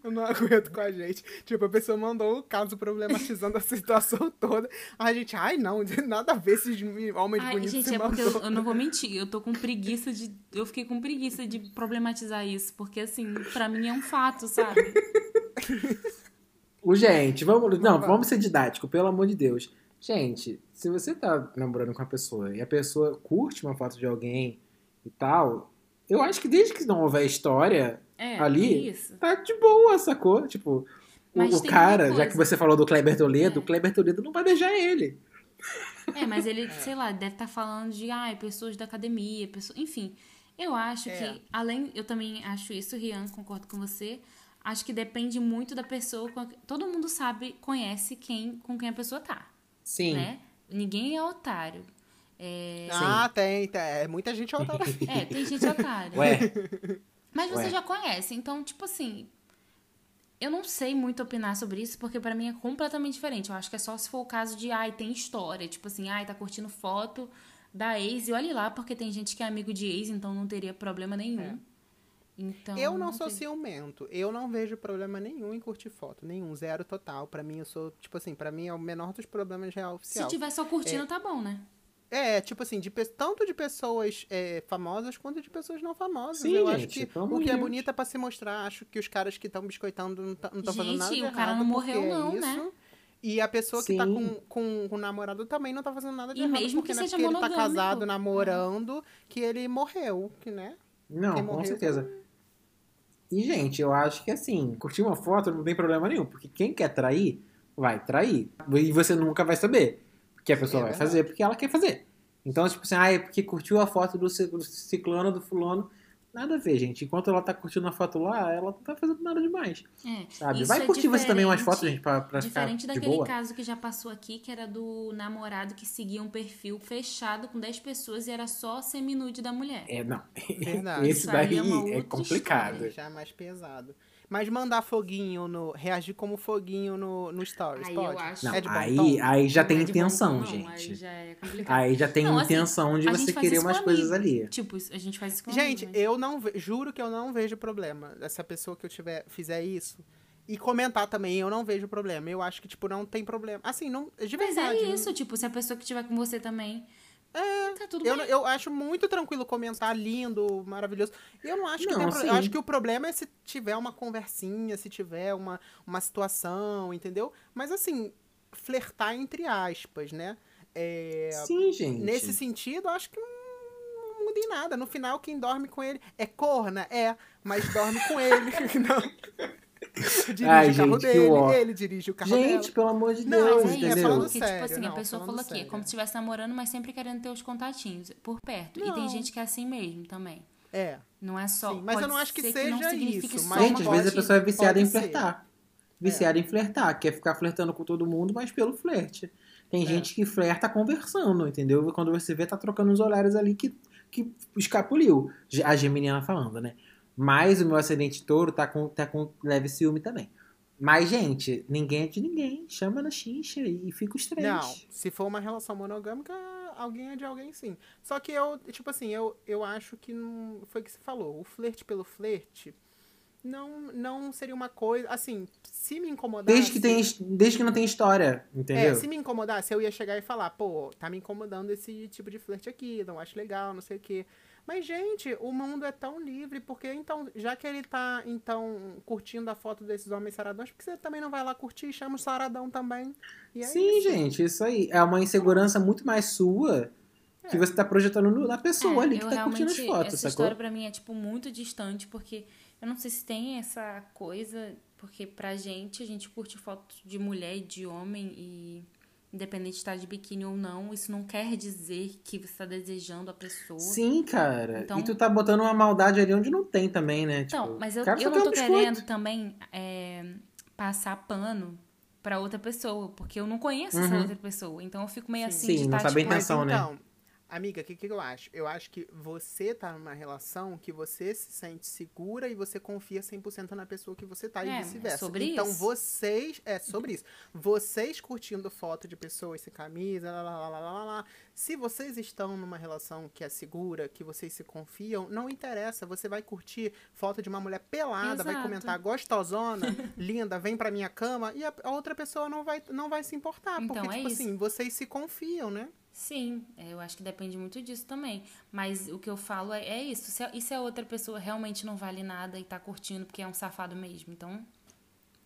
Speaker 4: Eu não aguento com a gente. Tipo, a pessoa mandou o caso problematizando a situação toda. A gente, ai não, nada a ver esses homens
Speaker 3: Ai,
Speaker 4: bonitos
Speaker 3: gente,
Speaker 4: se
Speaker 3: é porque eu, eu não vou mentir, eu tô com preguiça de. Eu fiquei com preguiça de problematizar isso, porque assim, pra mim é um fato, sabe?
Speaker 2: O gente, vamos. Não, vamos ser didático, pelo amor de Deus. Gente, se você tá namorando com a pessoa e a pessoa curte uma foto de alguém e tal, eu acho que desde que não houver história
Speaker 3: É,
Speaker 2: ali,
Speaker 3: é isso.
Speaker 2: tá de boa, sacou? Tipo, o,
Speaker 3: Mas
Speaker 2: o
Speaker 3: tem
Speaker 2: cara, já que você falou do Kleber Toledo,
Speaker 3: É.
Speaker 2: o Kleber Toledo não vai beijar ele.
Speaker 3: É, mas ele, sei lá, deve estar falando de, ai, pessoas da academia, pessoas, enfim. Eu acho
Speaker 4: É.
Speaker 3: que, além, eu também acho isso, Rian, concordo com você. Acho que depende muito da pessoa. Todo mundo sabe, conhece quem com quem a pessoa tá,
Speaker 2: Sim.
Speaker 3: né? Ninguém é otário. É,
Speaker 4: Ah, tem, tem. É, muita gente é otária.
Speaker 3: é, tem gente otária.
Speaker 2: Ué,
Speaker 3: Mas você
Speaker 2: Ué.
Speaker 3: já conhece, então, tipo assim. Eu não sei muito opinar sobre isso, porque pra mim é completamente diferente. Eu acho que é só se for o caso de, ai, tem história. Tipo assim, ai, tá curtindo foto da ex e olhe lá, porque tem gente que é amigo de ex, então não teria problema nenhum.
Speaker 4: É.
Speaker 3: Então,
Speaker 4: Eu não sou
Speaker 3: sei.
Speaker 4: ciumento. Eu não vejo problema nenhum em curtir foto. Nenhum. Zero total. Pra mim, eu sou, tipo assim, pra mim é o menor dos problemas real
Speaker 3: Se
Speaker 4: oficial.
Speaker 3: tiver só curtindo, tá bom, né?
Speaker 4: É, tipo assim, de, tanto de pessoas é, famosas quanto de pessoas não famosas.
Speaker 2: Sim,
Speaker 4: eu
Speaker 2: gente,
Speaker 4: acho que o que é bonito é pra se mostrar. Acho que os caras que estão biscoitando não estão fazendo
Speaker 3: Gente,
Speaker 4: nada de
Speaker 3: o cara não morreu
Speaker 4: é
Speaker 3: não,
Speaker 4: isso.
Speaker 3: né?
Speaker 4: E a pessoa que tá
Speaker 2: Sim.
Speaker 4: com, com, com o namorado também não tá fazendo nada de
Speaker 3: E
Speaker 4: errado.
Speaker 3: mesmo
Speaker 4: porque
Speaker 3: que
Speaker 4: não é
Speaker 3: seja
Speaker 4: porque ele tá casado, namorando, que ele morreu, que né?
Speaker 2: Não,
Speaker 4: Quem
Speaker 2: com certeza. E, gente, eu acho que assim, curtir uma foto não tem problema nenhum, porque quem quer trair, vai trair. E você nunca vai saber. Porque a pessoa
Speaker 4: É
Speaker 2: vai fazer porque ela quer fazer. Então, tipo assim, ah, é porque curtiu a foto do ci- do ciclano, do fulano. Nada a ver, gente. Enquanto ela tá curtindo a foto lá, ela não tá fazendo nada demais.
Speaker 3: É.
Speaker 2: Sabe? Vai
Speaker 3: é
Speaker 2: curtir você também umas fotos, gente, pra, pra ficar
Speaker 3: Diferente daquele
Speaker 2: boa.
Speaker 3: caso que já passou aqui, que era do namorado que seguia um perfil fechado com 10 pessoas e era só semi-nude da mulher.
Speaker 2: É, não.
Speaker 4: Verdade.
Speaker 2: Esse
Speaker 3: Isso aí
Speaker 2: daí
Speaker 3: é uma
Speaker 2: é complicado.
Speaker 3: história.
Speaker 4: Já é mais pesado. Mas mandar foguinho no. reagir como foguinho no, no Stories,
Speaker 3: Aí
Speaker 4: pode?
Speaker 3: eu acho-
Speaker 2: Não,
Speaker 4: é de bom
Speaker 2: aí,
Speaker 4: tom?
Speaker 2: aí já
Speaker 3: Não
Speaker 2: tem
Speaker 3: é de bom
Speaker 2: intenção, gente.
Speaker 3: Aí já é complicado.
Speaker 2: Aí já tem
Speaker 3: Não, assim,
Speaker 2: intenção de
Speaker 3: a
Speaker 2: você querer umas coisas ali.
Speaker 3: Tipo, a gente faz isso com
Speaker 4: Gente,
Speaker 3: amigo, né?
Speaker 4: eu não ve- juro que eu não vejo problema. Essa pessoa que eu tiver fizer isso. E comentar também, eu não vejo problema. Eu acho que, tipo, não tem problema. Assim, não. De
Speaker 3: Mas
Speaker 4: verdade.
Speaker 3: é isso, tipo, se a pessoa que estiver com você também. É, tá tudo
Speaker 4: Eu,
Speaker 3: bem.
Speaker 4: eu acho muito tranquilo comentar, lindo, maravilhoso. Eu não acho que
Speaker 2: Não,
Speaker 4: tem problema. Eu
Speaker 2: sim.
Speaker 4: acho que o problema é se tiver uma conversinha, se tiver uma, uma situação, entendeu? Mas assim, flertar entre aspas, né? É,
Speaker 2: Sim, gente.
Speaker 4: Nesse sentido, eu acho que não, não muda em nada. No final, quem dorme com ele é corna, é, mas dorme com ele. Não. dirige
Speaker 2: Ai,
Speaker 4: o carro
Speaker 2: gente, que
Speaker 4: dele,
Speaker 2: ó.
Speaker 4: ele dirige o carro
Speaker 2: Gente,
Speaker 4: dela.
Speaker 2: pelo amor de
Speaker 4: Não,
Speaker 2: Deus,
Speaker 3: Mas é isso,
Speaker 2: entendeu?
Speaker 4: falando
Speaker 3: porque,
Speaker 4: sério,
Speaker 3: tipo assim,
Speaker 4: não,
Speaker 3: a pessoa falou aqui,
Speaker 4: sério.
Speaker 3: como se estivesse namorando, mas sempre querendo ter os contatinhos por perto. E
Speaker 4: Não.
Speaker 3: tem gente que é assim mesmo também.
Speaker 4: É.
Speaker 3: Não é só.
Speaker 4: Sim, mas eu não acho que seja
Speaker 3: não signifique
Speaker 4: isso, mas
Speaker 2: Gente, às vezes a pessoa é viciada em flertar. Viciada em flertar, quer ficar flertando com todo mundo, mas pelo flerte. Tem
Speaker 4: É.
Speaker 2: gente que flerta conversando, entendeu? E Quando você vê, tá trocando uns olhares ali que, que escapuliu. A Geminiana falando, né? Mas o meu ascendente touro tá com, tá com leve ciúme também. Mas, gente, ninguém é de ninguém. Chama na xincha e fica os três.
Speaker 4: Não, se for uma relação monogâmica, alguém é de alguém sim. Só que eu, tipo assim, eu, eu acho que não. Foi o que você falou. O flerte pelo flerte não, não seria uma coisa. Assim, se me incomodasse.
Speaker 2: Desde que, tem, desde que não tem história, entendeu?
Speaker 4: É, se me incomodasse, eu ia chegar e falar, pô, tá me incomodando esse tipo de flerte aqui, não acho legal, não sei o quê. Mas, gente, o mundo é tão livre, porque então, já que ele tá, então, curtindo a foto desses homens saradões, por que você também não vai lá curtir e chama o saradão também? E é
Speaker 2: Sim,
Speaker 4: isso.
Speaker 2: gente, isso aí. É uma insegurança muito mais sua que você tá projetando no- na pessoa
Speaker 3: É,
Speaker 2: ali que tá curtindo as fotos,
Speaker 3: Essa
Speaker 2: sacou?
Speaker 3: história pra mim é, tipo, muito distante, porque eu não sei se tem essa coisa, porque pra gente, a gente curte foto de mulher e de homem e independente de estar de biquíni ou não, isso não quer dizer que você tá desejando a pessoa.
Speaker 2: Sim, cara.
Speaker 3: Então-
Speaker 2: E tu tá botando uma maldade ali onde não tem também, né?
Speaker 3: Então,
Speaker 2: Tipo,
Speaker 3: mas eu, eu não tô
Speaker 2: um
Speaker 3: querendo também é, passar pano pra outra pessoa, porque eu não conheço essa
Speaker 2: Uhum.
Speaker 3: outra pessoa. Então eu fico meio assim
Speaker 2: Sim,
Speaker 3: de
Speaker 2: não
Speaker 3: tá,
Speaker 2: sabe a
Speaker 3: tipo,
Speaker 2: intenção.
Speaker 4: Mas
Speaker 2: né?
Speaker 4: então, amiga, o que, que eu acho? Eu acho que você tá numa relação que você se sente segura e você confia 100% na pessoa que você tá
Speaker 3: É,
Speaker 4: e
Speaker 3: é
Speaker 4: vice-versa.
Speaker 3: sobre
Speaker 4: então
Speaker 3: isso.
Speaker 4: vocês, é sobre isso. Vocês curtindo foto de pessoas sem camisa, lá, lá, lá, lá, lá, lá. Se vocês estão numa relação que é segura, que vocês se confiam, não interessa, você vai curtir foto de uma mulher pelada, vai
Speaker 3: Exato.
Speaker 4: comentar gostosona, linda, vem pra minha cama e a, a outra pessoa não vai não vai se importar,
Speaker 3: Então,
Speaker 4: porque
Speaker 3: é
Speaker 4: tipo
Speaker 3: isso.
Speaker 4: assim, vocês se confiam, né?
Speaker 3: Sim, é, eu acho que depende muito disso também. Mas o que eu falo é, é isso. Se e se a outra pessoa realmente não vale nada e tá curtindo porque é um safado mesmo? Então,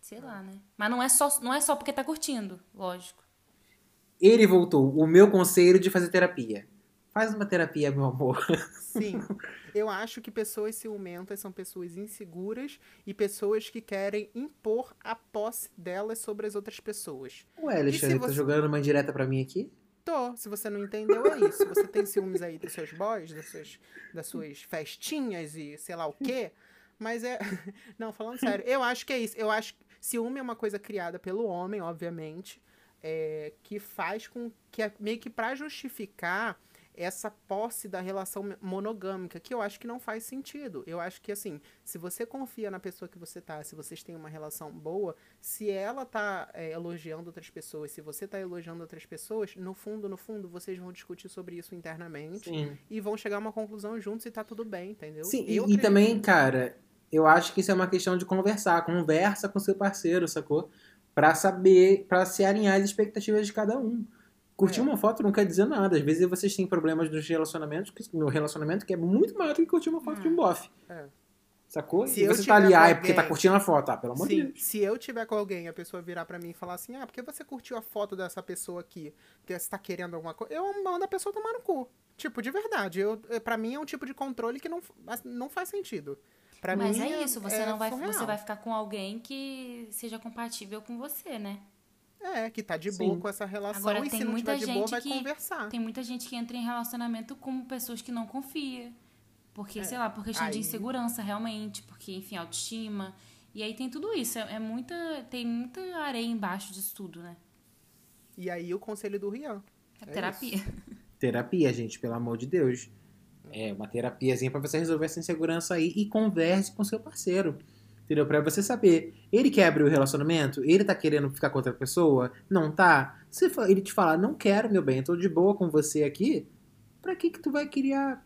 Speaker 3: sei lá, né? Mas não é só, não é só porque tá curtindo, lógico.
Speaker 2: Ele voltou. O meu conselho de fazer terapia. Faz uma terapia, meu amor.
Speaker 4: Sim. Eu acho que pessoas ciumentas são pessoas inseguras e pessoas que querem impor a posse delas sobre as outras pessoas.
Speaker 2: Ué, Alexandre, tá
Speaker 4: você-
Speaker 2: jogando uma indireta pra mim aqui?
Speaker 4: Tô, se você não entendeu, é isso. Você tem ciúmes aí dos seus boys, das suas, das suas festinhas e sei lá o quê. Mas é. Não, falando sério, eu acho que é isso. Eu acho que ciúme é uma coisa criada pelo homem, obviamente, é, que faz com que é meio que pra justificar essa posse da relação monogâmica, que eu acho que não faz sentido. Eu acho que, assim, se você confia na pessoa que você tá, se vocês têm uma relação boa, se ela tá é, elogiando outras pessoas, se você tá elogiando outras pessoas, no fundo, no fundo, vocês vão discutir sobre isso internamente
Speaker 2: Sim.
Speaker 4: e vão chegar a uma conclusão juntos e tá tudo bem, entendeu?
Speaker 2: Sim,
Speaker 4: Eu
Speaker 2: e, e também, cara, eu acho que isso é uma questão de conversar. Conversa com seu parceiro, sacou? Pra saber, pra se alinhar as expectativas de cada um. Curtir
Speaker 4: É.
Speaker 2: uma foto não quer dizer nada. Às vezes vocês têm problemas nos relacionamentos, no relacionamento que é muito maior do que curtir uma foto de um bofe.
Speaker 4: É.
Speaker 2: Sacou?
Speaker 4: Se
Speaker 2: e
Speaker 4: eu
Speaker 2: você tá ali,
Speaker 4: com
Speaker 2: ah, é porque tá
Speaker 4: alguém-
Speaker 2: curtindo a foto. Ah, pelo amor de
Speaker 4: Sim,
Speaker 2: Deus.
Speaker 4: se eu tiver com alguém e a pessoa virar pra mim e falar assim, ah, por que você curtiu a foto dessa pessoa aqui? Porque você tá querendo alguma coisa? Eu mando a pessoa tomar no cu. Tipo, de verdade. Eu, é, pra mim é um tipo de controle que não, não faz sentido. Pra
Speaker 3: Mas
Speaker 4: mim
Speaker 3: é isso, você
Speaker 4: é
Speaker 3: não vai,
Speaker 4: surreal.
Speaker 3: você vai ficar com alguém que seja compatível com você, né?
Speaker 4: É, que tá de
Speaker 2: Sim.
Speaker 4: boa com essa relação
Speaker 3: Agora,
Speaker 4: e
Speaker 3: tem
Speaker 4: se não
Speaker 3: muita
Speaker 4: tiver de boa,
Speaker 3: gente
Speaker 4: vai
Speaker 3: que-
Speaker 4: conversar.
Speaker 3: Tem muita gente que entra em relacionamento com pessoas que não confia. Porque, sei lá, por questão de
Speaker 4: É. Aí-
Speaker 3: insegurança, realmente. Porque, enfim, autoestima. E aí tem tudo isso. É, é muita. Tem muita areia embaixo disso tudo, né?
Speaker 4: E aí o conselho do Rian.
Speaker 3: É
Speaker 4: É
Speaker 3: terapia.
Speaker 2: Terapia, gente, pelo amor de Deus. É uma terapiazinha pra você resolver essa insegurança aí e converse com seu parceiro. Entendeu? Pra você saber, ele quer abrir o relacionamento? Ele tá querendo ficar com outra pessoa? Não tá? Se ele te falar, não quero, meu bem, eu tô de boa com você aqui, pra que que tu vai criar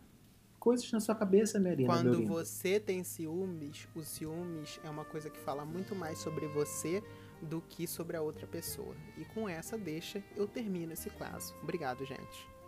Speaker 2: coisas na sua cabeça, minha linda,
Speaker 4: Quando você tem ciúmes, o ciúmes é uma coisa que fala muito mais sobre você do que sobre a outra pessoa. E com essa deixa, eu termino esse caso. Obrigado, gente.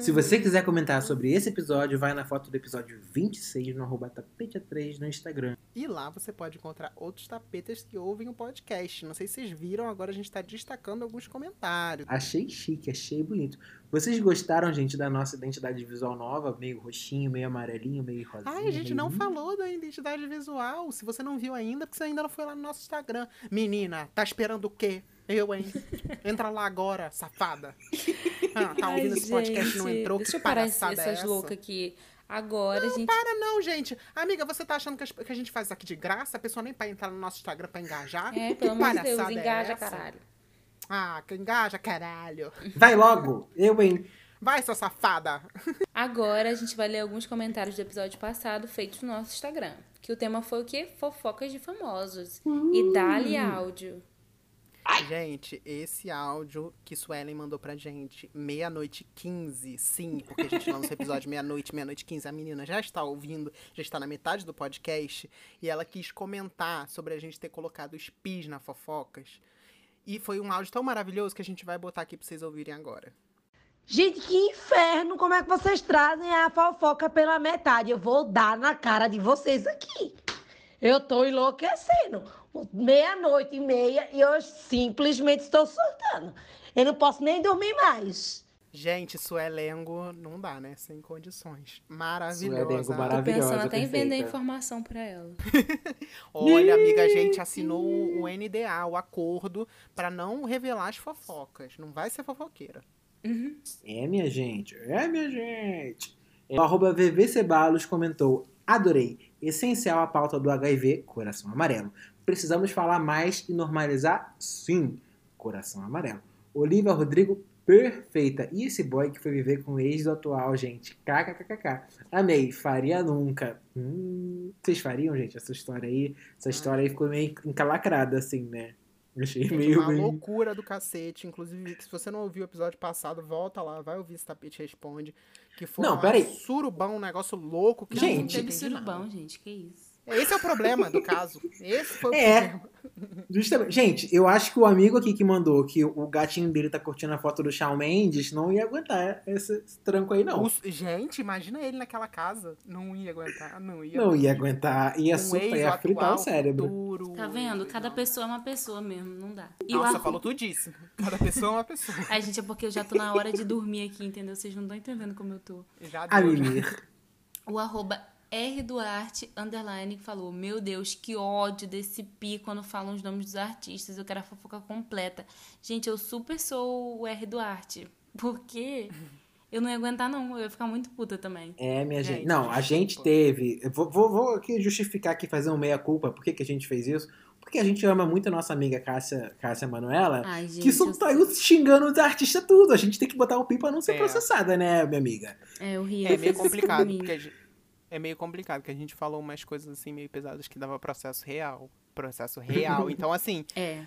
Speaker 2: Se você quiser comentar sobre esse episódio, vai na foto do episódio 26 no arroba tapete3 no Instagram.
Speaker 4: E lá você pode encontrar outros tapetas que ouvem o podcast. Não sei se vocês viram, agora a gente está destacando alguns comentários.
Speaker 2: Achei chique, achei bonito. Vocês gostaram, gente, da nossa identidade visual nova? Meio roxinho, meio amarelinho, meio rosinha?
Speaker 4: Ai, a gente não
Speaker 2: lindo?
Speaker 4: falou da identidade visual. Se você não viu ainda, porque você ainda não foi lá no nosso Instagram. Menina, tá esperando o quê? Eu, hein? Entra lá agora, safada. Ah, tá ouvindo esse podcast e não entrou?
Speaker 3: Deixa
Speaker 4: que
Speaker 3: eu parar
Speaker 4: palhaçada é
Speaker 3: essas
Speaker 4: essa?
Speaker 3: loucas aqui. Agora, a gente.
Speaker 4: Para não, gente. Amiga, você tá achando que as- que a gente faz isso aqui de graça? A pessoa nem pra entrar no nosso Instagram pra engajar?
Speaker 3: É,
Speaker 4: Que
Speaker 3: pelo amor de Deus,
Speaker 4: palhaçada é
Speaker 3: engaja,
Speaker 4: essa?
Speaker 3: caralho.
Speaker 4: Ah, que engaja, caralho.
Speaker 2: Vai logo! Eu, hein?
Speaker 4: Vai, sua safada.
Speaker 3: Agora a gente vai ler alguns comentários do episódio passado feitos no nosso Instagram. Que o tema foi o quê? Fofocas de famosos. E dali áudio.
Speaker 4: Gente, esse áudio que Suelen mandou pra gente, meia-noite 15, sim, porque a gente lança o episódio meia-noite, meia-noite 15, a menina já está ouvindo, já está na metade do podcast, e ela quis comentar sobre a gente ter colocado os pis na fofocas. E foi um áudio tão maravilhoso que a gente vai botar aqui pra vocês ouvirem agora.
Speaker 5: Gente, que inferno! Como é que vocês trazem a fofoca pela metade? Eu vou dar na cara de vocês aqui. Eu tô enlouquecendo. Meia-noite e meia e eu simplesmente estou surtando. Eu não posso nem dormir mais.
Speaker 4: Gente, Suelengo não dá, né? Sem condições.
Speaker 2: Suelengo
Speaker 4: Maravilhosa.
Speaker 3: Tô
Speaker 2: Maravilhosa,
Speaker 3: pensando até em vender informação pra ela.
Speaker 4: Olha, amiga, a gente assinou o NDA, o acordo, pra não revelar as fofocas. Não vai ser fofoqueira.
Speaker 2: É, minha gente. É, minha gente. O arroba VV Cebalos comentou: Adorei. Essencial a pauta do HIV, coração amarelo. Precisamos falar mais e normalizar? Sim, coração amarelo. Olivia Rodrigo, perfeita. E esse boy que foi viver com o ex do atual, gente? KKKKK. Amei, faria nunca. Hum, vocês fariam, gente, essa história aí? Essa história aí ficou meio encalacrada, assim, né? Achei
Speaker 4: Gente,
Speaker 2: meio.
Speaker 4: uma
Speaker 2: meio-
Speaker 4: loucura do cacete. Inclusive, se você não ouviu o episódio passado, volta lá, vai ouvir esse tapete responde. Que foi
Speaker 2: Não,
Speaker 4: um
Speaker 2: peraí.
Speaker 4: surubão, um negócio louco que
Speaker 3: Não,
Speaker 2: Gente.
Speaker 3: não teve surubão,
Speaker 4: nada.
Speaker 3: gente. Que isso?
Speaker 4: Esse é o problema do caso. Esse foi o
Speaker 2: É.
Speaker 4: problema.
Speaker 2: Justamente. Gente, eu acho que o amigo aqui que mandou que o gatinho dele tá curtindo a foto do Shawn Mendes não ia aguentar esse, esse tranco aí, não.
Speaker 4: Os- gente, imagina ele naquela casa. Não ia aguentar, não ia.
Speaker 2: Não ia aguentar. Ia
Speaker 4: Um ex,
Speaker 2: ia fritar
Speaker 4: atual,
Speaker 2: o cérebro.
Speaker 4: futuro,
Speaker 3: Tá vendo? Cada pessoa é uma pessoa mesmo, não dá. E o
Speaker 4: Nossa, falou tudíssimo. Cada pessoa é uma pessoa.
Speaker 3: Ai, gente, é porque eu já tô na hora de dormir aqui, entendeu? Vocês não estão entendendo como eu tô.
Speaker 4: Já
Speaker 2: A
Speaker 4: deu, já.
Speaker 2: Mimir.
Speaker 3: O arroba R Duarte, underline, falou: Meu Deus, que ódio desse pi quando falam os nomes dos artistas. Eu quero a fofoca completa. Gente, eu super sou o R Duarte. Porque eu não ia aguentar, não. Eu ia ficar muito puta também.
Speaker 2: É, minha gente.
Speaker 4: Gente,
Speaker 2: Não, a gente teve. Vou, vou, vou aqui justificar aqui, fazer um meia-culpa. Por que, que a gente fez isso? Porque a gente ama muito a nossa amiga Cássia, Cássia Manuela.
Speaker 3: Ai, gente.
Speaker 2: que só saiu xingando os artistas tudo. A gente tem que botar o pi pra não ser
Speaker 4: É.
Speaker 2: processada, né, minha amiga?
Speaker 3: É, o Rian
Speaker 4: É meio complicado, porque a gente, é meio complicado, que a gente falou umas coisas assim meio pesadas que dava processo real. Processo real. Então, assim,
Speaker 3: É.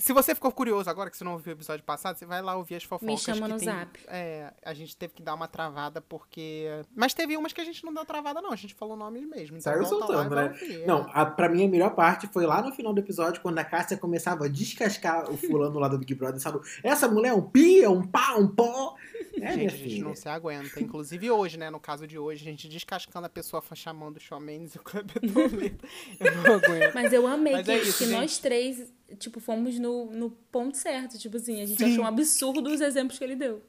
Speaker 4: Se você ficou curioso agora, que você não ouviu o episódio passado, você vai lá ouvir as fofocas.
Speaker 3: chama
Speaker 4: que
Speaker 3: no
Speaker 4: tem-
Speaker 3: zap.
Speaker 4: É, a gente teve que dar uma travada porque... Mas teve umas que a gente não deu travada, não. A gente falou nomes mesmo. Então
Speaker 2: Saiu
Speaker 4: e
Speaker 2: soltando, né?
Speaker 4: ouvir.
Speaker 2: Não, a, pra mim a melhor parte foi lá no final do episódio, quando a Cássia começava a descascar o fulano lá do Big Brother, sabe? Essa mulher é um pi, é um pá, um pó. É,
Speaker 4: gente, a gente não se aguenta. Inclusive hoje, né? No caso de hoje, a gente descascando a pessoa chamando o Shawn Mendes e o Kleber Toledo. Eu não aguento.
Speaker 3: Mas eu amei
Speaker 4: Mas
Speaker 3: que,
Speaker 4: é isso,
Speaker 3: que nós três, tipo, fomos no, no ponto certo. Tipo assim, a gente
Speaker 4: Sim.
Speaker 3: achou um absurdo os exemplos que ele deu.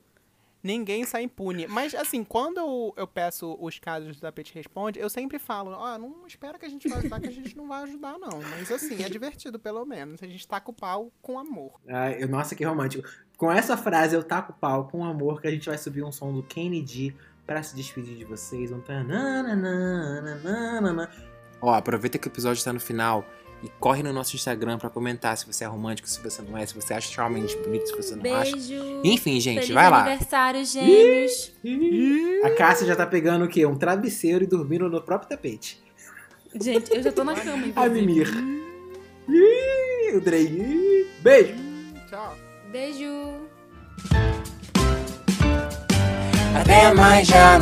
Speaker 4: Ninguém sai impune. Mas, assim, quando eu, eu peço os casos da Pet Responde, eu sempre falo, ó, não espera que a gente vai ajudar, que a gente não vai ajudar, não. Mas, assim, é divertido, pelo menos. A gente taca o pau com amor.
Speaker 2: Ai, eu- nossa, que romântico. Com essa frase, eu taco o pau com amor que a gente vai subir um som do Kennedy pra se despedir de vocês. Um tananana. Ó, aproveita que o episódio tá no final e corre no nosso Instagram pra comentar se você é romântico, se você não é, se você acha realmente bonito, se você não acha.
Speaker 3: Beijo.
Speaker 2: Enfim, gente,
Speaker 3: Feliz
Speaker 2: vai lá.
Speaker 3: aniversário, gêmeos.
Speaker 2: A Cássia já tá pegando o quê? Um travesseiro e dormindo no próprio tapete.
Speaker 3: Gente, eu já tô na cama,
Speaker 2: A
Speaker 3: inclusive.
Speaker 2: Mimir. Ih, O Drey. Ih, Beijo.
Speaker 4: Tchau.
Speaker 3: Beijo.
Speaker 1: Até mais já